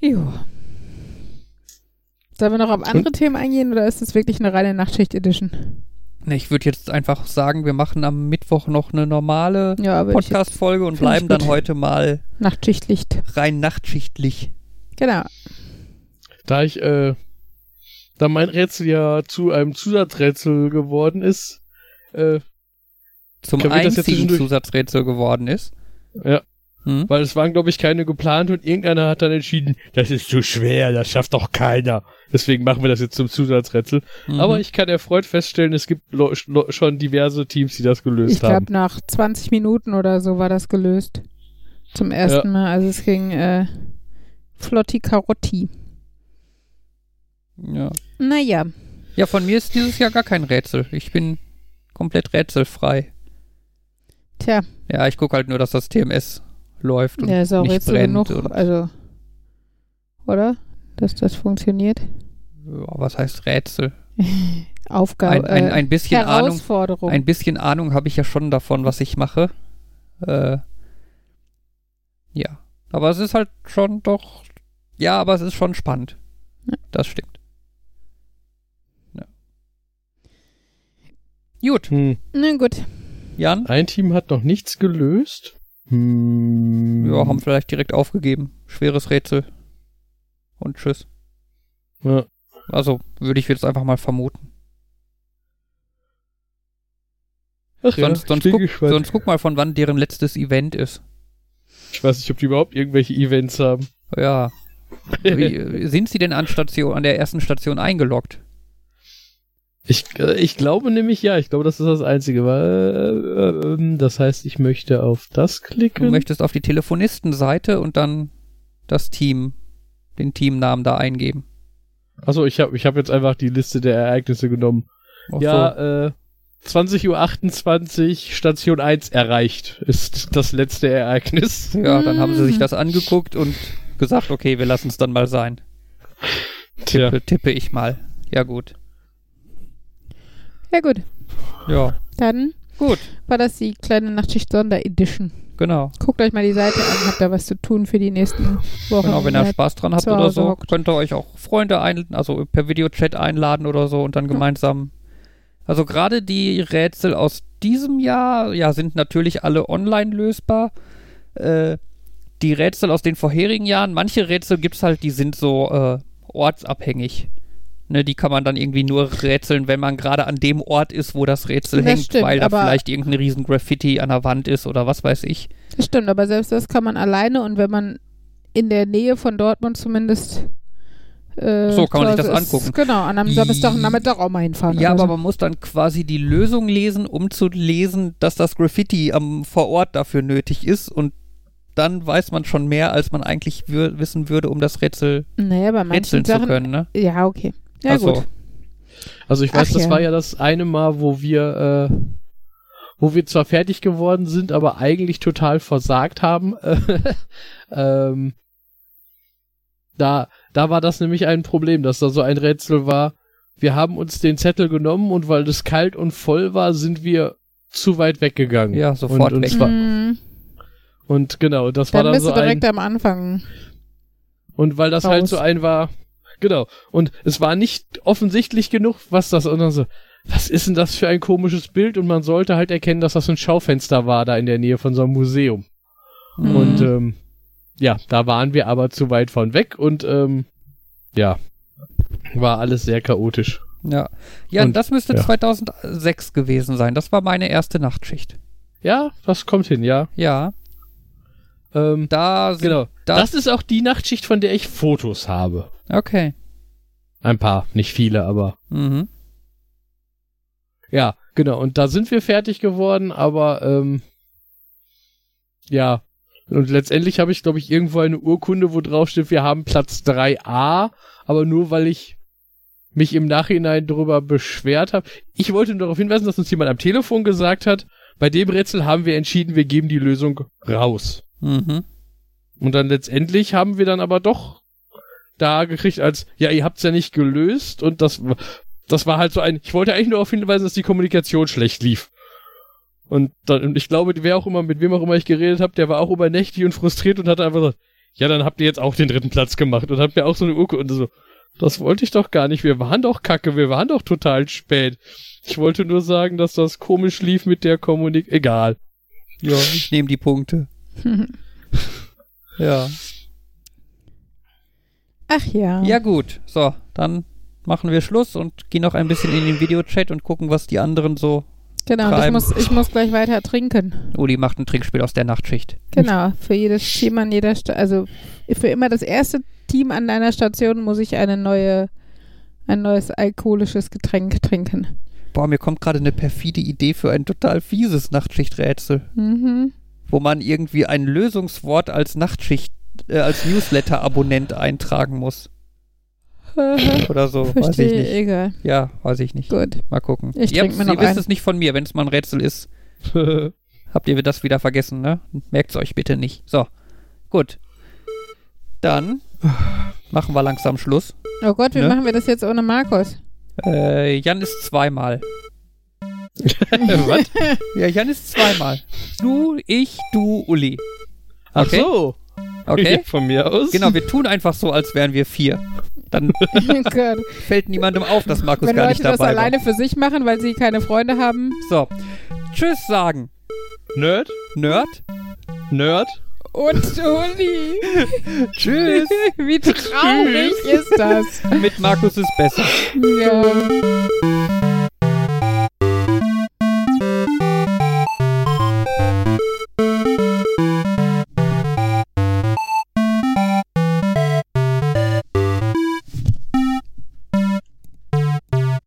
Jo. Sollen wir noch auf andere Themen eingehen oder ist das wirklich eine reine Nachtschicht-Edition? Ne, Ich würde jetzt einfach sagen, wir machen am Mittwoch noch eine normale Ja, Podcast-Folge und bleiben dann heute mal Nachtschichtlicht. rein nachtschichtlich. Genau. Da ich, äh, da mein Rätsel ja zu einem Zusatzrätsel geworden ist, äh, Zum einzigen Zusatzrätsel geworden ist. Ja. Hm? Weil es waren, glaube ich, keine geplant und irgendeiner hat dann entschieden, das ist zu schwer, das schafft doch keiner. Deswegen machen wir das jetzt zum Zusatzrätsel. Mhm. Aber ich kann erfreut feststellen, es gibt schon diverse Teams, die das gelöst Ich haben. glaube, nach 20 Minuten oder so war das gelöst. Zum ersten Mal. Also es ging äh, Flotti Karotti. Ja. Naja. ja, von mir ist dieses Jahr gar kein Rätsel. Ich bin komplett rätselfrei. Tja, Ja, ich gucke halt nur, dass das TMS läuft und der ist auch nicht Rätsel brennt. genug. Also, oder? Dass das funktioniert. ja, was heißt Rätsel? [LAUGHS] Aufgabe. Ein, ein, äh, ein bisschen Ahnung, Herausforderung. ein bisschen Ahnung habe ich ja schon davon, was ich mache. Äh, ja, aber es ist halt schon doch, ja, aber es ist schon spannend. Ja. Das stimmt. Gut, Hm. Na gut. Jan? Ein Team hat noch nichts gelöst. Hm. Ja, haben vielleicht direkt aufgegeben. Schweres Rätsel. Und tschüss. Ja. Also würde ich jetzt einfach mal vermuten. Ach ja, Sonst, ich sonst, guck, gespannt. sonst guck mal, von wann deren letztes Event ist. Ich weiß nicht, ob die überhaupt irgendwelche Events haben. Ja. [LAUGHS] Wie, sind sie denn an, Station, an der ersten Station eingeloggt? Ich, äh, ich glaube nämlich ja, ich glaube, das ist das Einzige. Weil, äh, ähm, das heißt, ich möchte auf das Du klicken. möchtest auf die Telefonistenseite und dann das Team, den Teamnamen da eingeben. Achso, ich habe ich hab jetzt einfach die Liste der Ereignisse genommen. Ach ja, äh, 20.28 Uhr, Station 1 erreicht, ist das letzte Ereignis. so. ja, dann haben sie sich Mhm. das angeguckt und gesagt, okay, wir lassen es dann mal sein. Tippe, tippe ich mal. Ja, gut. Ja gut. Ja, Dann gut. war das die kleine Nachtschicht Sonderedition. Genau. Guckt euch mal die Seite an, habt da was zu tun für die nächsten Wochen. Genau, wenn ihr Spaß dran habt oder so, hockt. könnt ihr euch auch Freunde ein, also per Videochat einladen oder so und dann gemeinsam. Also gerade die Rätsel aus diesem Jahr, ja, sind natürlich alle online lösbar. Äh, die Rätsel aus den vorherigen Jahren, manche Rätsel gibt's halt, die sind so äh, ortsabhängig. Ne, die kann man dann irgendwie nur rätseln, wenn man gerade an dem Ort ist, wo das Rätsel Das hängt, stimmt, weil da vielleicht irgendein riesen Graffiti an der Wand ist oder was weiß ich. Das stimmt, aber selbst das kann man alleine und wenn man in der Nähe von Dortmund zumindest. Äh, So, kann man sich das ist. angucken. Genau, an einem Samstag und Nachmittag auch mal hinfahren. Ja, aber so. man muss dann quasi die Lösung lesen, um zu lesen, dass das Graffiti am vor Ort dafür nötig ist und dann weiß man schon mehr, als man eigentlich wissen würde, um das Rätsel Naja, bei rätseln Sachen. zu können, ne? Ja, okay. Ja, Also, gut. Also ich weiß, Ach das ja. war ja das eine Mal, wo wir, äh, wo wir zwar fertig geworden sind, aber eigentlich total versagt haben. [LAUGHS] ähm, da, da war das nämlich ein Problem, dass da so ein Rätsel war. Wir haben uns den Zettel genommen und weil es kalt und voll war, sind wir zu weit weggegangen. Ja, sofort und, und, weg. zwar, Mhm. und genau, das war Dann dann bist so du ein, direkt am Anfang. und weil das halt raus. so ein war, genau. Und es war nicht offensichtlich genug, was das, und dann so, was ist denn das für ein komisches Bild? Und man sollte halt erkennen, dass das ein Schaufenster war, da in der Nähe von so einem Museum. Mhm. Und ähm, ja, da waren wir aber zu weit von weg und ähm, ja, war alles sehr chaotisch. ja, ja und- das müsste ja. 2006 gewesen sein. Das war meine erste Nachtschicht. Ja, das kommt hin, ja. Ja, Ähm, da sind, genau. da, Das ist auch die Nachtschicht, von der ich Fotos habe. Okay. Ein paar, nicht viele, aber Mhm. Ja, genau. Und da sind wir fertig geworden, aber ähm, ja. Und letztendlich habe ich, glaube ich, irgendwo eine Urkunde, wo drauf steht, wir haben Platz 3a, aber nur weil ich mich im Nachhinein darüber beschwert habe. Ich wollte nur darauf hinweisen, dass uns jemand am Telefon gesagt hat, bei dem Rätsel haben wir entschieden, wir geben die Lösung raus. Mhm. Und dann letztendlich haben wir dann aber doch da gekriegt als, ja, ihr habt's ja nicht gelöst und das, das war halt so ein, ich wollte eigentlich nur darauf hinweisen, dass die Kommunikation schlecht lief. Und, dann, und ich glaube, wer auch immer, mit wem auch immer ich geredet habe, der war auch übernächtig und frustriert und hat einfach gesagt, ja, dann habt ihr jetzt auch den dritten Platz gemacht und habt mir auch so eine Urkunde und so. Das wollte ich doch gar nicht. Wir waren doch kacke, wir waren doch total spät. Ich wollte nur sagen, dass das komisch lief mit der Kommunik. Egal. Ja, ich nehme die Punkte. [LAUGHS] Ja. Ach ja. Ja, gut. So, dann machen wir Schluss und gehen noch ein bisschen in den Videochat und gucken, was die anderen so. Genau, ich muss, ich muss gleich weiter trinken. Uli macht ein Trinkspiel aus der Nachtschicht. Genau, für jedes Team an jeder Sta also für immer das erste Team an deiner Station muss ich eine neue, ein neues alkoholisches Getränk trinken. Boah, mir kommt gerade eine perfide Idee für ein total fieses Nachtschichträtsel, Mhm. wo man irgendwie ein Lösungswort als Nachtschicht, äh, als Newsletter-Abonnent eintragen muss. [LAUGHS] Oder so, weiß ich Verstehe, nicht. egal. Ja, weiß ich nicht. Gut. Mal gucken. Ich ihr mir noch ihr wisst es nicht von mir, wenn es mal ein Rätsel ist. [LAUGHS] Habt ihr das wieder vergessen, ne? Merkt's euch bitte nicht. So, gut. Dann machen wir langsam Schluss. Oh Gott, wie Ne? machen wir das jetzt ohne Markus? Äh, Jan ist zweimal. [LAUGHS] Was? Ja, Jan ist zweimal. Du, ich, du, Uli. Ach Okay. so. Okay? [LAUGHS] Von mir aus. Genau, wir tun einfach so, als wären wir vier. Dann [LAUGHS] fällt niemandem auf, dass Markus Wenn gar Leute nicht das dabei alleine für sich machen, weil sie keine Freunde haben. war. So. Tschüss sagen. Nerd? Nerd. Nerd? Und [LAUGHS] Uli. Tschüss. Wie traurig ist das? Mit Markus ist besser. Ja.